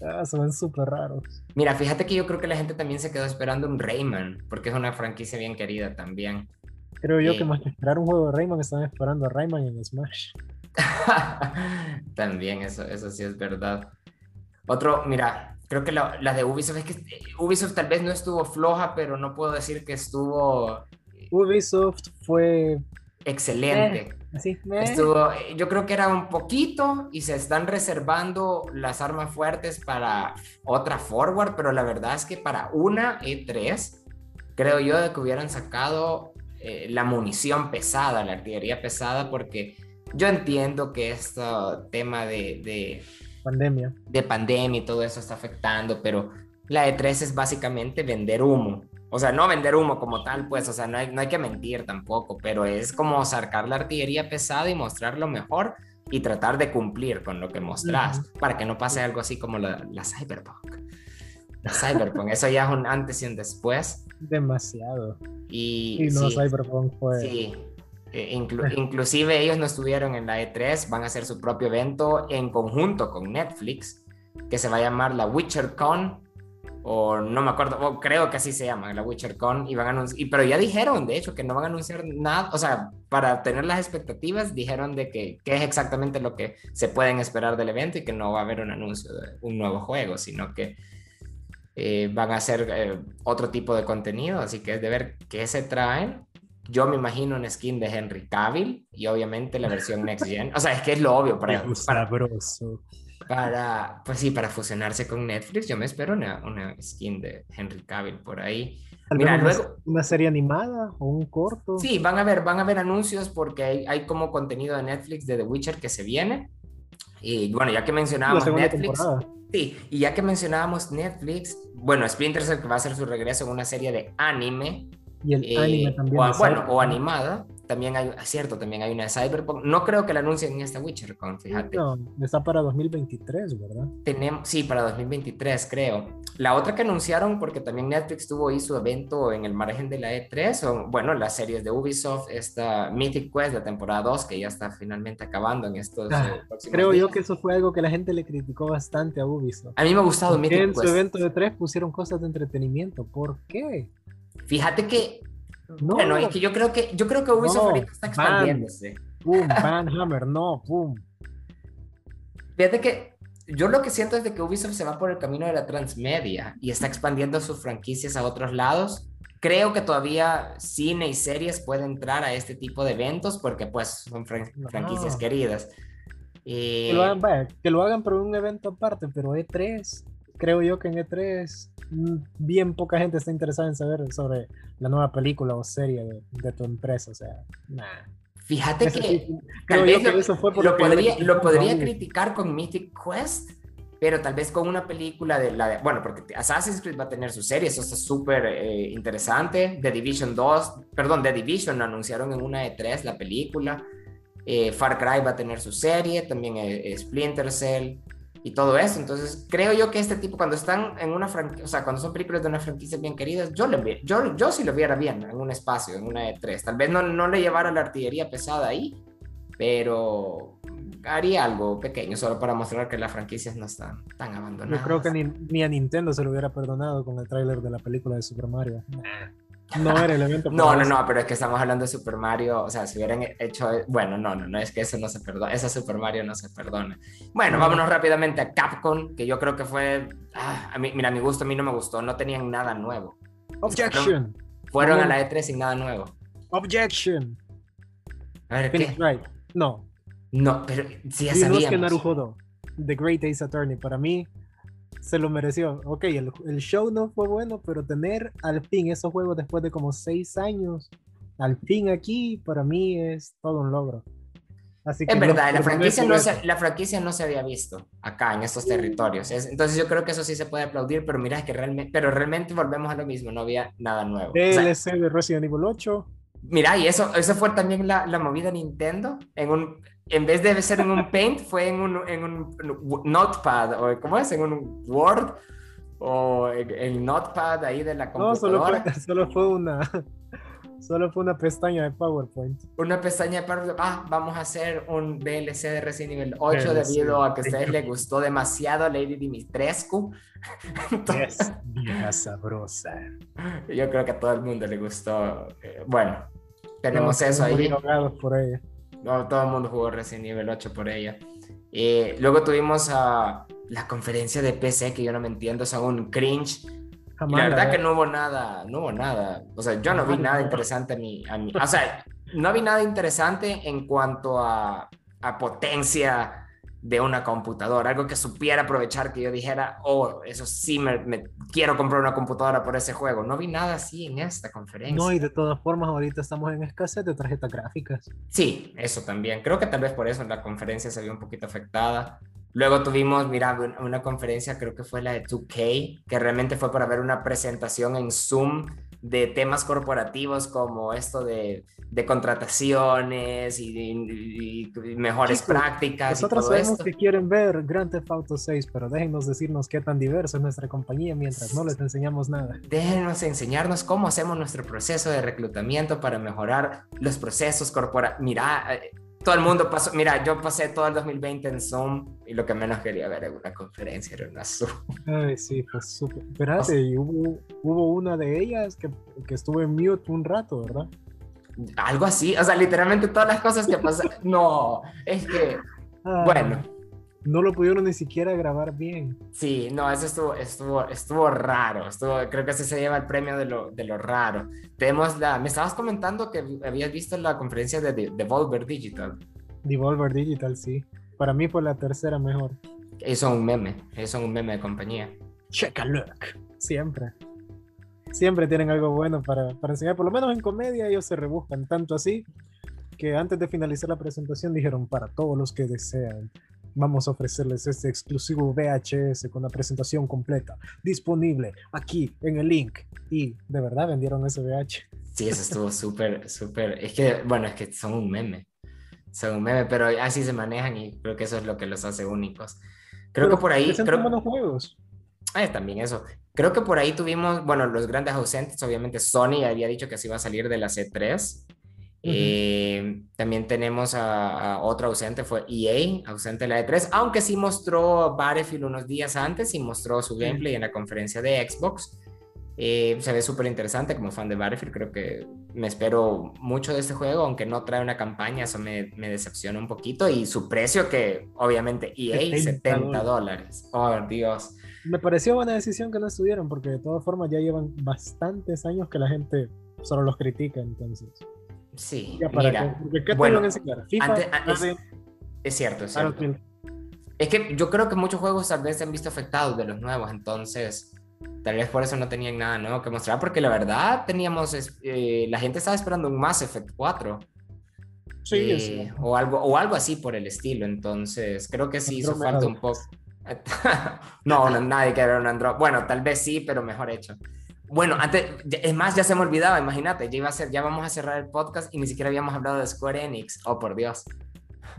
Ah, son súper raros. Mira, fíjate que yo creo que la gente también se quedó esperando un Rayman, porque es una franquicia bien querida también. Creo yo que más que esperar un juego de Rayman, están esperando a Rayman en Smash. también, eso, eso sí es verdad. Otro, mira, creo que la, de Ubisoft es que eh, Ubisoft tal vez no estuvo floja, pero no puedo decir que estuvo. Ubisoft fue excelente. Estuvo, yo creo que era un poquito y se están reservando las armas fuertes para otra forward, pero la verdad es que para una E3, creo yo de que hubieran sacado eh, la munición pesada, la artillería pesada, porque yo entiendo que este tema de, de pandemia. de pandemia y todo eso está afectando, pero la E3 es básicamente vender humo. O sea, no vender humo como tal, pues, o sea, no hay, no hay que mentir tampoco, pero es como sacar la artillería pesada y mostrar lo mejor y tratar de cumplir con lo que mostrás para que no pase algo así como la, la Cyberpunk. La Cyberpunk, eso ya es un antes y un después. Demasiado. Y, Y no, sí, Cyberpunk fue. sí. Eh, inclu- inclusive ellos no estuvieron en la E3, van a hacer su propio evento en conjunto con Netflix, que se va a llamar la WitcherCon, o no me acuerdo, o creo que así se llama, la WitcherCon, y van a anunciar, y, pero ya dijeron, de hecho, que no van a anunciar nada, o sea, para tener las expectativas, dijeron de que, que es exactamente lo que se pueden esperar del evento y que no va a haber un anuncio de un nuevo juego, sino que eh, van a hacer eh, otro tipo de contenido, así que es de ver qué se traen. Yo me imagino un skin de Henry Cavill y obviamente la versión Next Gen. O sea, es que es lo obvio para, para. Para, pues sí, para fusionarse con Netflix. Yo me espero una, una skin de Henry Cavill por ahí. Mira, una, luego- una serie animada o un corto. Sí, van a ver, van a ver anuncios porque hay, hay como contenido de Netflix de The Witcher que se viene. Y bueno, ya que mencionábamos Netflix, temporada. Sí, y ya que mencionábamos Netflix, bueno, Splinter Cell que va a hacer su regreso en una serie de anime, Y el eh, anime también. o, bueno, o animada, también hay, cierto, también hay una de Cyberpunk. No creo que la anuncien en esta WitcherCon, fíjate. No, está para 2023, ¿verdad? Tenemos, sí, para 2023, creo. La otra que anunciaron, porque también Netflix tuvo ahí su evento en el margen de la E3, son, bueno, las series de Ubisoft, esta Mythic Quest, la temporada 2, que ya está finalmente acabando en estos Ah, eh, próximos Creo yo días. que eso fue algo que la gente le criticó bastante a Ubisoft. A mí me ha gustado ¿Por qué Mythic en su Quest. evento de tres pusieron cosas de entretenimiento? ¿Por qué? Fíjate que No. Bueno, es que yo creo que yo creo que Ubisoft No, ahorita está expandiéndose. Boom, Banhammer, no, boom. Fíjate que yo lo que siento es de que Ubisoft se va por el camino de la transmedia y está expandiendo sus franquicias a otros lados. Creo que todavía cine y series pueden entrar a este tipo de eventos porque pues son fran- No. franquicias queridas. Eh, Que lo hagan, vaya, que lo hagan por un evento aparte, pero E3, creo yo que en E3 mm, bien poca gente está interesada en saber sobre la nueva película o serie de, de tu empresa, o sea, fíjate que tal vez lo, eso fue podría, lo podría criticar con Mythic Quest, pero tal vez con una película de la de, bueno, porque Assassin's Creed va a tener su serie, eso está súper eh, interesante. The Division 2, perdón, The Division lo anunciaron en una E3, la película. Eh, Far Cry va a tener su serie, también eh, Splinter Cell y todo eso. Entonces, creo yo que este tipo, cuando están en una franquicia, o sea, cuando son películas de una franquicia bien queridas, yo, le, vi- yo, yo sí lo viera bien en un espacio, en una E3. Tal vez no, no le llevara la artillería pesada ahí, pero haría algo pequeño solo para mostrar que las franquicias no están tan abandonadas. Yo creo que ni, ni a Nintendo se lo hubiera perdonado con el tráiler de la película de Super Mario. Nah, No era el evento. No, no, no, pero es que estamos hablando de Super Mario, o sea, si hubieran hecho, bueno, no, no, no, es que eso no se perdona, esa Super Mario no se perdona. Bueno, No. vámonos rápidamente a Capcom, que yo creo que fue, ah, a mí, mira, a mi gusto a mí no me gustó, no tenían nada nuevo. Objection. Fueron a la E3 sin nada nuevo. Objection. A ver, Phoenix ¿qué? Wright. No. No, pero sí ya sabíamos. Naruhodo. The Great Ace Attorney. Para mí se lo mereció. Ok, el, el show no fue bueno, pero tener al fin esos juegos después de como seis años, al fin aquí, para mí es todo un logro. Así que Es no- verdad, la pero franquicia, no se, la franquicia no se había visto acá en estos territorios. Es- entonces yo creo que eso sí se puede aplaudir, pero mira es que realmente, pero realmente volvemos a lo mismo, no había nada nuevo. O sea, DLC de Resident Evil 8. Mira, y eso, eso fue también la, la movida Nintendo. En, un, en vez de ser en un Paint, fue en un, en un Notepad, o ¿cómo es? En un Word, o el, el Notepad ahí de la No, solo computadora. fue, solo fue una solo fue una pestaña de PowerPoint. Una pestaña para, ah, vamos a hacer un DLC de Resident Evil 8 DLC. debido a que a ustedes les gustó demasiado Lady Dimitrescu. Entonces, vieja sabrosa. yo creo que a todo el mundo le gustó. eh, bueno, tenemos eso ahí. por ella. No, todo el mundo jugó Resident Evil 8 por ella. Eh, luego tuvimos a la conferencia de PC que yo no me entiendo, son un cringe. Y Jamás la verdad la- que no hubo nada, no hubo nada. O sea, yo no vi nada interesante a mí, a mí. O sea, no vi nada interesante en cuanto a, a potencia de una computadora, algo que supiera aprovechar que yo dijera, oh, eso sí, me, me quiero comprar una computadora por ese juego. No vi nada así en esta conferencia. No, y de todas formas, ahorita estamos en escasez de tarjetas gráficas. Sí, eso también. Creo que tal vez por eso la conferencia se vio un poquito afectada. Luego tuvimos, mira, un- una conferencia, creo que fue la de 2K, que realmente fue para ver una presentación en Zoom de temas corporativos como esto de, de contrataciones y, y- y mejores Chicos, prácticas y Nosotros todo sabemos esto. que quieren ver Grand Theft Auto 6, pero déjennos decirnos qué tan diversa es nuestra compañía mientras no les enseñamos nada. Déjenos enseñarnos cómo hacemos nuestro proceso de reclutamiento para mejorar los procesos corporativos. Mira, eh, todo el mundo pasó, mira, yo pasé todo el 2020 en Zoom y lo que menos quería ver era una conferencia, era una Zoom. Ay, sí, pues súper. Espérate, y hubo, hubo una de ellas que, que estuvo en mute un rato, ¿verdad? Algo así, o sea, literalmente todas las cosas que pasan. No, es que, Ah, bueno, No lo pudieron ni siquiera grabar bien. sí, no, eso estuvo, estuvo, estuvo raro. Estuvo, creo que ese se lleva el premio de lo, de lo raro. Tenemos la, me estabas comentando que habías visto la conferencia de De- Devolver Digital. Devolver Digital, sí. Para mí fue la tercera mejor. Eso es un meme, eso es un meme de compañía. Check a look. Siempre. Siempre tienen algo bueno para, para enseñar. Por lo menos en comedia ellos se rebuscan tanto así que antes de finalizar la presentación dijeron para todos los que desean. Vamos a ofrecerles este exclusivo VHS con la presentación completa, disponible aquí en el link. Y de verdad vendieron ese VH. Sí, eso estuvo súper, súper. Es que, bueno, es que son un meme. Son un meme, pero así se manejan y creo que eso es lo que los hace únicos. Creo Pero que por ahí. Creo, buenos juegos. Ah, también eso. Creo que por ahí tuvimos, bueno, los grandes ausentes, obviamente Sony había dicho que se iba a salir de la C3. Eh, también tenemos a, a otro ausente, fue EA, ausente de la E3, aunque sí mostró Battlefield unos días antes y mostró su gameplay en la conferencia de Xbox. Eh, se ve súper interesante como fan de Battlefield, creo que me espero mucho de este juego, aunque no trae una campaña, eso me, me decepciona un poquito y su precio que obviamente EA 70 70 dólares. Oh, Dios. Me pareció buena decisión que no estuvieron, porque de todas formas ya llevan bastantes años que la gente solo los critica, entonces. Sí, para mira, qué, porque ¿qué te bueno, van a enseñar? FIFA, antes- a- es- es cierto, es cierto. Battlefield. Es que yo creo que muchos juegos tal vez se han visto afectados de los nuevos, entonces tal vez por eso no tenían nada nuevo que mostrar, porque la verdad teníamos, eh, la gente estaba esperando un Mass Effect 4 Sí, eh, cierto. o, algo, o algo así por el estilo, entonces creo que sí hizo falta un poco. no, no, nadie quiere ver un Android. Bueno, tal vez sí, pero mejor hecho. Bueno, antes, es más, ya se me olvidaba, imagínate, ya iba a ser, ya vamos a cerrar el podcast y ni siquiera habíamos hablado de Square Enix. Oh, por Dios.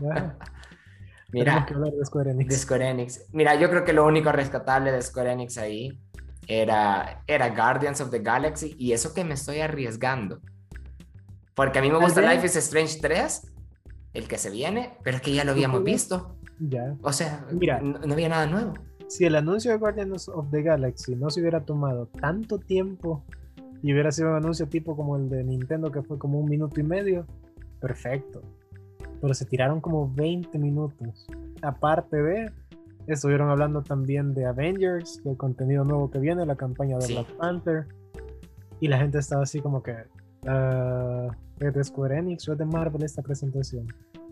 Mira, tenemos que hablar de Square Enix. de Square Enix. Mira, yo creo que lo único rescatable de Square Enix ahí era, era Guardians of the Galaxy y eso que me estoy arriesgando. Porque a mí me Tal gusta. Life is Strange 3, el que se viene, pero es que ya lo habíamos visto. Ya. O sea, Mira. no, no había nada nuevo. Si el anuncio de Guardians of the Galaxy no se hubiera tomado tanto tiempo y hubiera sido un anuncio tipo como el de Nintendo que fue como un minuto y medio, perfecto. Pero se tiraron como 20 minutos. Aparte de, estuvieron hablando también de Avengers, del contenido nuevo que viene, la campaña de Sí. Black Panther. Y la gente estaba así como que, ah, ¿es de Square Enix o es de Marvel esta presentación?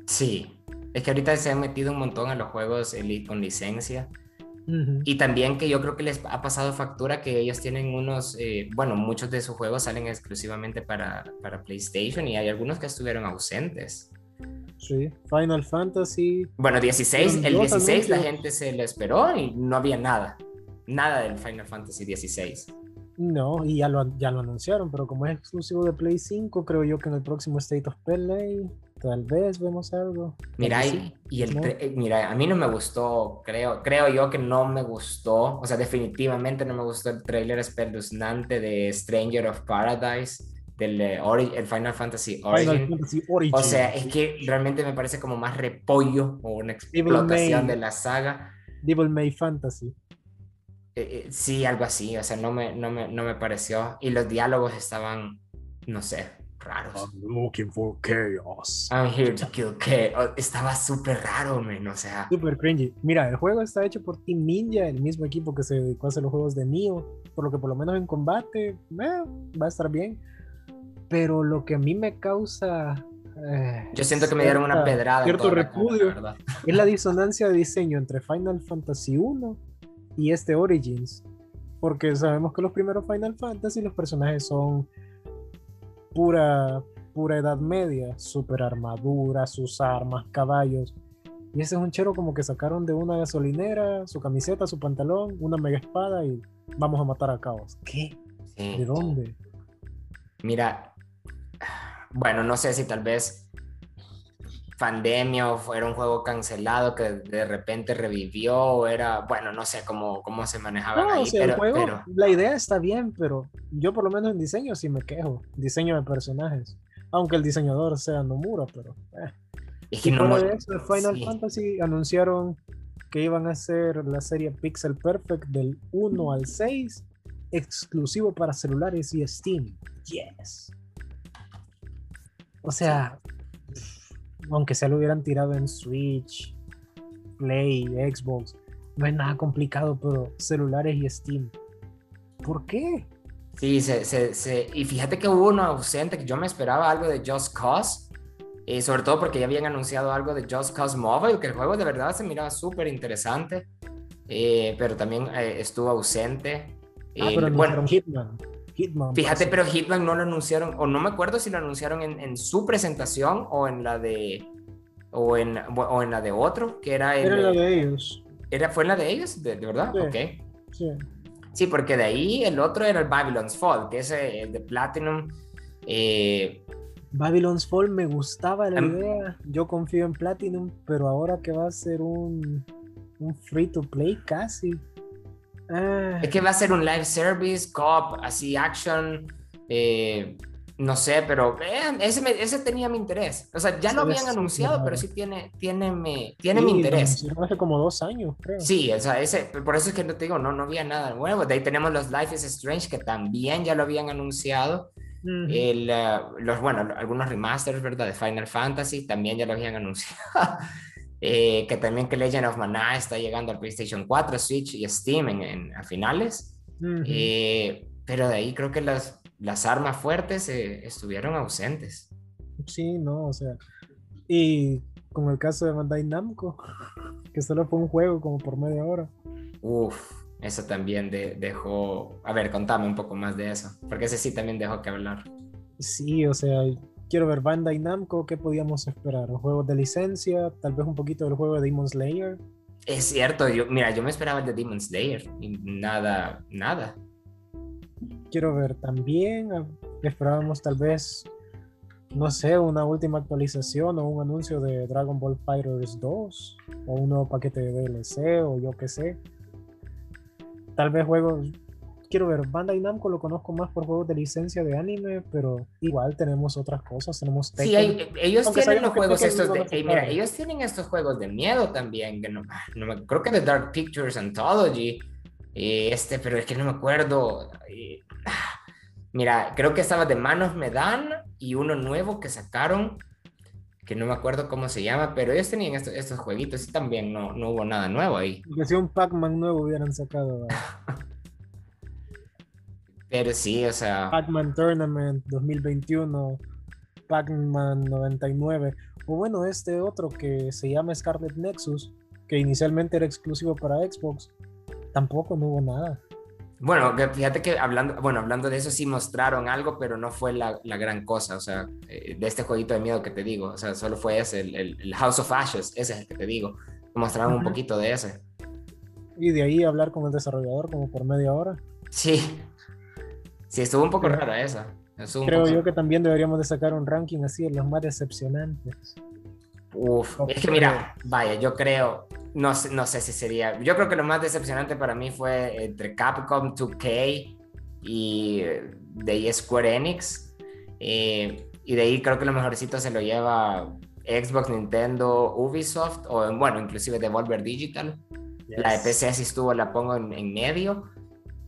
Sí, es que ahorita se han metido un montón a los juegos con licencia. Y también que yo creo que les ha pasado factura que ellos tienen unos, eh, bueno, muchos de sus juegos salen exclusivamente para, para PlayStation y hay algunos que estuvieron ausentes. Sí, Final Fantasy. Bueno, 16, Fueron el dos 16 la gente se lo esperó y no había nada. Nada del Final Fantasy 16. No, y ya lo, ya lo anunciaron, pero como es exclusivo de Play 5, creo yo que en el próximo State of Play tal vez vemos algo. Mira, y, el no. eh, mira, a mí no me gustó, creo, creo yo que no me gustó, o sea, definitivamente no me gustó el tráiler espeluznante de Stranger of Paradise, del eh, el Final Fantasy Origin. Final Fantasy Origin. O sea, es que realmente me parece como más repollo o una explotación May. de la saga. Devil May Fantasy. Eh, eh, sí, algo así, o sea, no me, no, me, no me pareció. Y los diálogos estaban, no sé, raros. looking for chaos. I'm here to kill. Oh, estaba súper raro, men, o sea. Super cringy. Mira, el juego está hecho por Team Ninja, el mismo equipo que se dedicó a hacer los juegos de Nioh, por lo que por lo menos en combate eh, va a estar bien. Pero lo que a mí me causa eh, Yo siento que me dieron una pedrada. Cierto toda la cara, la repudio es la disonancia de diseño entre Final Fantasy 1 y este Origins. Porque sabemos que los primeros Final Fantasy los personajes son pura, pura edad media, super armadura, sus armas, caballos. Y ese es un chero como que sacaron de una gasolinera, su camiseta, su pantalón, una mega espada y vamos a matar a Caos. ¿Qué? Sí. ¿De dónde? Mira, bueno, no sé si tal vez pandemia o era un juego cancelado que de repente revivió o era, bueno, no sé cómo, cómo se manejaba No, ahí, o sea, pero, el juego, pero- la idea está bien, pero yo por lo menos en diseño sí me quejo. Diseño de personajes. Aunque el diseñador sea Nomura, pero... eh. es que Y no de eso, Final sí. Fantasy anunciaron que iban a hacer la serie Pixel Perfect del 1 al 6, exclusivo para celulares y Steam. Yes. O sea, aunque se lo hubieran tirado en Switch, Play, Xbox, no es nada complicado, pero celulares y Steam. ¿Por qué? Sí, se, se, se- y fíjate que hubo uno ausente, que yo me esperaba algo de Just Cause, eh, sobre todo porque ya habían anunciado algo de Just Cause Mobile, que el juego de verdad se miraba súper interesante, eh, pero también eh, estuvo ausente. Ah, Eh, pero bueno, Hitman. Hitman. fíjate, pero Hitman no lo anunciaron, o no me acuerdo si lo anunciaron en, en su presentación o en la de... O en, o en la de otro, que era el... Era la de ellos. era, ¿Fue en la de ellos? ¿De, de verdad? Sí. Ok. Sí. Sí, porque de ahí el otro era el Babylon's Fall, que es el de Platinum. Eh, Babylon's Fall me gustaba la idea. Yo confío en Platinum, pero ahora que va a ser un, un free to play casi. Ah, es que va a ser un live service, cop, así action. eh, no sé, pero eh, ese, me- ese tenía mi interés. O sea, ya lo habían anunciado, pero sí tiene, tiene, mi, tiene sí, mi interés. Hace como dos años, creo. Sí, o sea, ese, por eso es que no te digo, no, no había nada nuevo. De ahí tenemos los Life is Strange, que también ya lo habían anunciado. Ujú. El, eh, los, bueno, algunos remasters, ¿verdad? De Final Fantasy también ya lo habían anunciado. Eh, que también que Legend of Mana está llegando al PlayStation 4, Switch y Steam en, en- a finales. Ujú. Eh, pero de ahí creo que las, las armas fuertes eh, estuvieron ausentes. Sí, no, o sea. Y con el caso de Bandai Namco, que solo fue un juego como por media hora. Uf, eso también de- dejó... A ver, contame un poco más de eso, porque ese sí también dejó que hablar. Sí, o sea, quiero ver Bandai Namco, ¿qué podíamos esperar? ¿Juegos de licencia? Tal vez un poquito del juego de Demon Slayer. Es cierto, yo, mira, yo me esperaba el de Demon Slayer y nada, nada. quiero ver también. a- Esperábamos tal vez, no sé, una última actualización o un anuncio de Dragon Ball Fighters 2 o un nuevo paquete de DLC o yo qué sé. Tal vez juegos. Quiero ver, Bandai Namco lo conozco más por juegos de licencia de anime, pero igual tenemos otras cosas. Tenemos Sí, Tekken. hay- ellos Aunque tienen los juegos estos no de... a eh, mira, ellos tienen estos juegos de miedo también, que no, no me- creo que de Dark Pictures Anthology, eh, este, pero es que no me acuerdo. eh, ah, mira, creo que estaba de Manos Medan y uno nuevo que sacaron, que no me acuerdo cómo se llama, pero ellos tenían estos, estos jueguitos y también no, no hubo nada nuevo ahí. Que si un Pac-Man nuevo hubieran sacado a Pero sí, o sea... Pac-Man Tournament 2021, Pac-Man 99, o bueno, este otro que se llama Scarlet Nexus, que inicialmente era exclusivo para Xbox, tampoco no hubo nada. Bueno, fíjate que hablando, bueno, hablando de eso sí mostraron algo, pero no fue la, la gran cosa, o sea, eh, de este jueguito de miedo que te digo, o sea, solo fue ese, el, House of Ashes, ese es el que te digo, mostraron un poquito de ese. Y de ahí hablar con el desarrollador como por media hora. Sí, sí, estuvo un poco rara esa. estuvo Creo poco- yo que también deberíamos de sacar un ranking así de los más decepcionantes. Uf, es que mira, vaya, yo creo, no no sé si sería, yo creo que lo más decepcionante para mí fue entre Capcom 2K y eh, de ahí Square Enix. eh, y de ahí creo que lo mejorcito se lo lleva Xbox, Nintendo, Ubisoft, o bueno, inclusive Devolver Digital. La de PC sí estuvo, la pongo en, en medio.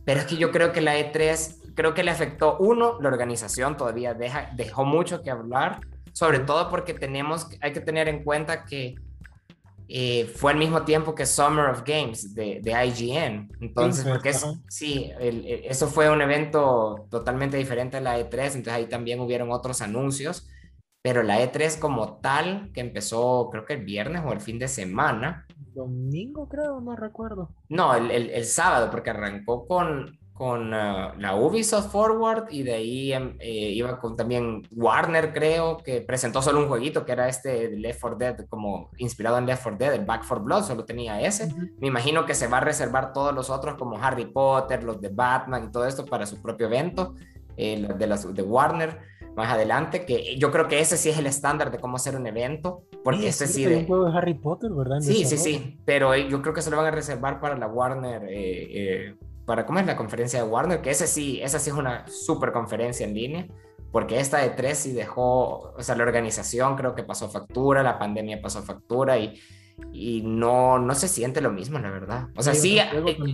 Pero es que yo creo que la E3, creo que le afectó, uno, la organización todavía deja, dejó mucho que hablar, sobre todo porque tenemos, hay que tener en cuenta que eh, fue al mismo tiempo que Summer of Games de, de IGN. Entonces, porque es, sí, el- el- eso fue un evento totalmente diferente a la E3, entonces ahí también hubieron otros anuncios. Pero la E3 como tal, que empezó creo que el viernes o el fin de semana, Domingo creo, no recuerdo. no, el- el sábado, porque arrancó con, con ah, la Ubisoft Forward y de ahí em, eh, iba con también Warner, creo, que presentó solo un jueguito que era este Left 4 Dead, como inspirado en Left 4 Dead, el Back 4 Blood, solo tenía ese. Me imagino que se va a reservar todos los otros como Harry Potter, los de Batman y todo esto para su propio evento. eh, de, las, de Warner más adelante, que yo creo que ese sí es el estándar de cómo hacer un evento, porque ese sí de... un juego de Harry Potter, ¿verdad? sí, sí, sí, pero yo creo que se lo van a reservar para la Warner, eh, eh, para cómo es la conferencia de Warner, que ese sí, esa sí es una super conferencia en línea, porque esta de tres sí dejó, o sea, la organización creo que pasó factura, la pandemia pasó factura y, y no, no se siente lo mismo, la verdad. O sea, sí,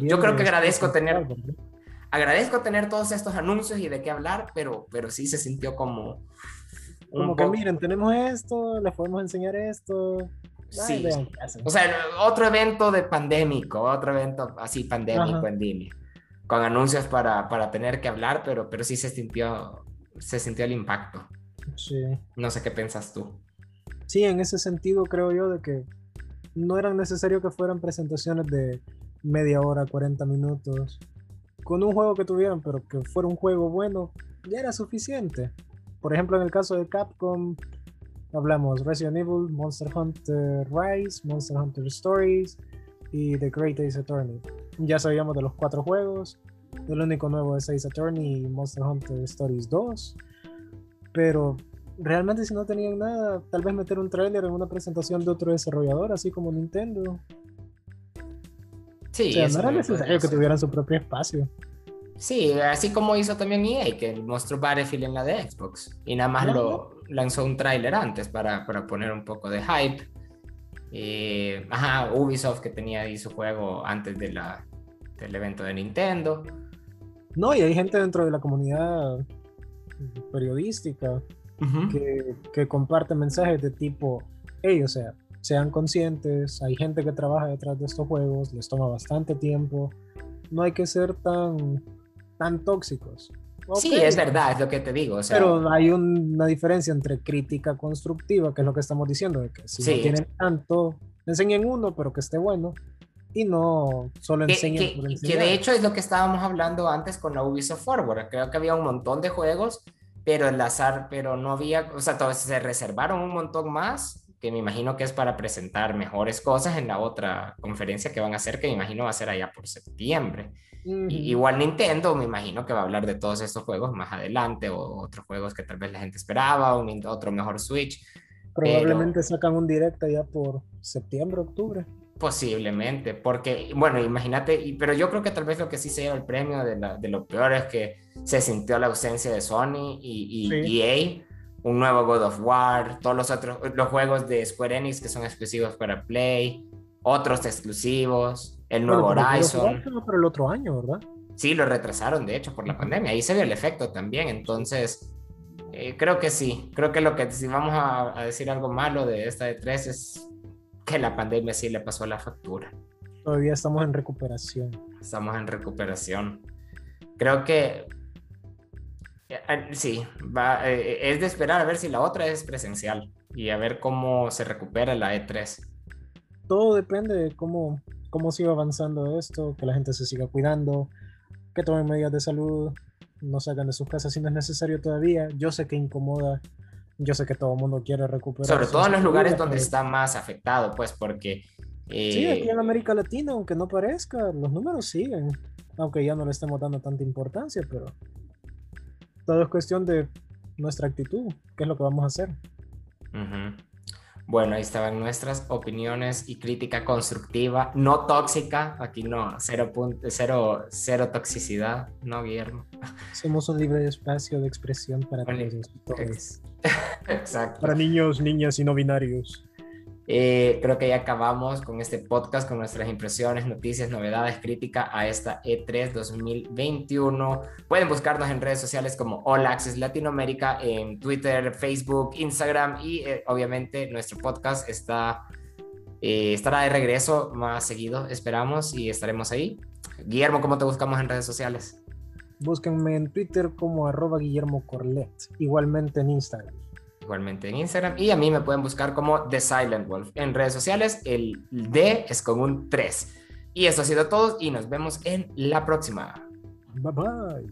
yo creo que agradezco tener agradezco tener todos estos anuncios y de qué hablar, pero, pero sí se sintió como... Como que miren, tenemos esto, les podemos enseñar esto. sí. O sea, otro evento de pandémico, otro evento así pandémico en línea, con anuncios para, para, tener que hablar, pero, pero sí se sintió, se sintió el impacto. Sí. No sé qué piensas tú. Sí, en ese sentido creo yo de que no era necesario que fueran presentaciones de media hora, 40 minutos con un juego que tuvieran, pero que fuera un juego bueno, ya era suficiente. Por ejemplo, en el caso de Capcom, hablamos Resident Evil, Monster Hunter Rise, Monster Hunter Stories y The Great Ace Attorney. Ya sabíamos de los cuatro juegos. El único nuevo es Ace Attorney y Monster Hunter Stories 2. Pero realmente si no tenían nada, tal vez meter un tráiler en una presentación de otro desarrollador, así como Nintendo. Sí, no era necesario que tuvieran su propio espacio. Sí, así como hizo también EA, que mostró Battlefield en la de Xbox y nada más lo lanzó un tráiler antes para, para, poner un poco de hype. Eh, ajá, Ubisoft que tenía ahí su juego antes de la, del evento de Nintendo. No, y hay gente dentro de la comunidad periodística que, que comparte mensajes de tipo, hey, o sea, sean conscientes, hay gente que trabaja detrás de estos juegos, les toma bastante tiempo, no hay que ser tan, tan tóxicos. Sí, es verdad, es lo que te digo. Pero hay una diferencia entre crítica constructiva, que es lo que estamos diciendo, de que si no tienen tanto, enseñen uno, pero que esté bueno, y no solo enseñen que, que, de hecho es lo que estábamos hablando antes con la Ubisoft Forward. Creo que había un montón de juegos, pero el azar, pero no había, o sea, todos se reservaron un montón más que me imagino que es para presentar mejores cosas en la otra conferencia que van a hacer, que me imagino va a ser allá por septiembre. igual Nintendo, me imagino que va a hablar de todos estos juegos más adelante, o otros juegos que tal vez la gente esperaba, o otro mejor Switch. Probablemente sacan un directo ya por septiembre, octubre. Posiblemente, porque, bueno, imagínate, pero yo creo que tal vez lo que sí se lleva el premio de, de lo peor es que se sintió la ausencia de Sony y, y EA un nuevo God of War, todos los otros, los juegos de Square Enix que son exclusivos para Play, otros exclusivos, el nuevo Horizon. Para el otro año, ¿verdad? Sí, lo retrasaron, de hecho, por la pandemia. Ahí se vio el efecto también. Entonces, eh, creo que sí. Creo que lo que, si vamos a, decir algo malo de esta de tres, es que la pandemia sí le pasó la factura. Todavía estamos en recuperación. Estamos en recuperación. Creo que Sí, va, eh, es de esperar a ver si la otra es presencial y a ver cómo se recupera la E3. Todo depende de cómo, cómo siga avanzando esto, que la gente se siga cuidando, que tomen medidas de salud, no salgan de sus casas si no es necesario todavía. Yo sé que incomoda, yo sé que todo el mundo quiere recuperar. Sobre todo en los lugares donde está más afectado, pues porque... Sí, aquí en eh, América Latina, aunque no parezca, los números siguen, aunque ya no le estemos dando tanta importancia, pero todo es cuestión de nuestra actitud, qué es lo que vamos a hacer. Bueno, ahí estaban nuestras opiniones y crítica constructiva, no tóxica, aquí no, cero, cero, cero toxicidad, ¿no, Guillermo? Somos un libre espacio de expresión para todos. Exacto. Para niños, niñas y no binarios. Eh, creo que ya acabamos con este podcast, con nuestras impresiones, noticias, novedades, crítica a esta E3 2021. Pueden buscarnos en redes sociales como All Access Latinoamérica, en Twitter, Facebook, Instagram y eh, obviamente nuestro podcast está, eh, estará de regreso más seguido, esperamos, y estaremos ahí. Guillermo, ¿cómo te buscamos en redes sociales? Búsquenme en Twitter como arroba Guillermo Corlet, igualmente en Instagram igualmente en Instagram. Y a mí me pueden buscar como The Silent Wolf. En redes sociales, el D es con un 3. Y eso ha sido todo y nos vemos en la próxima. Bye bye.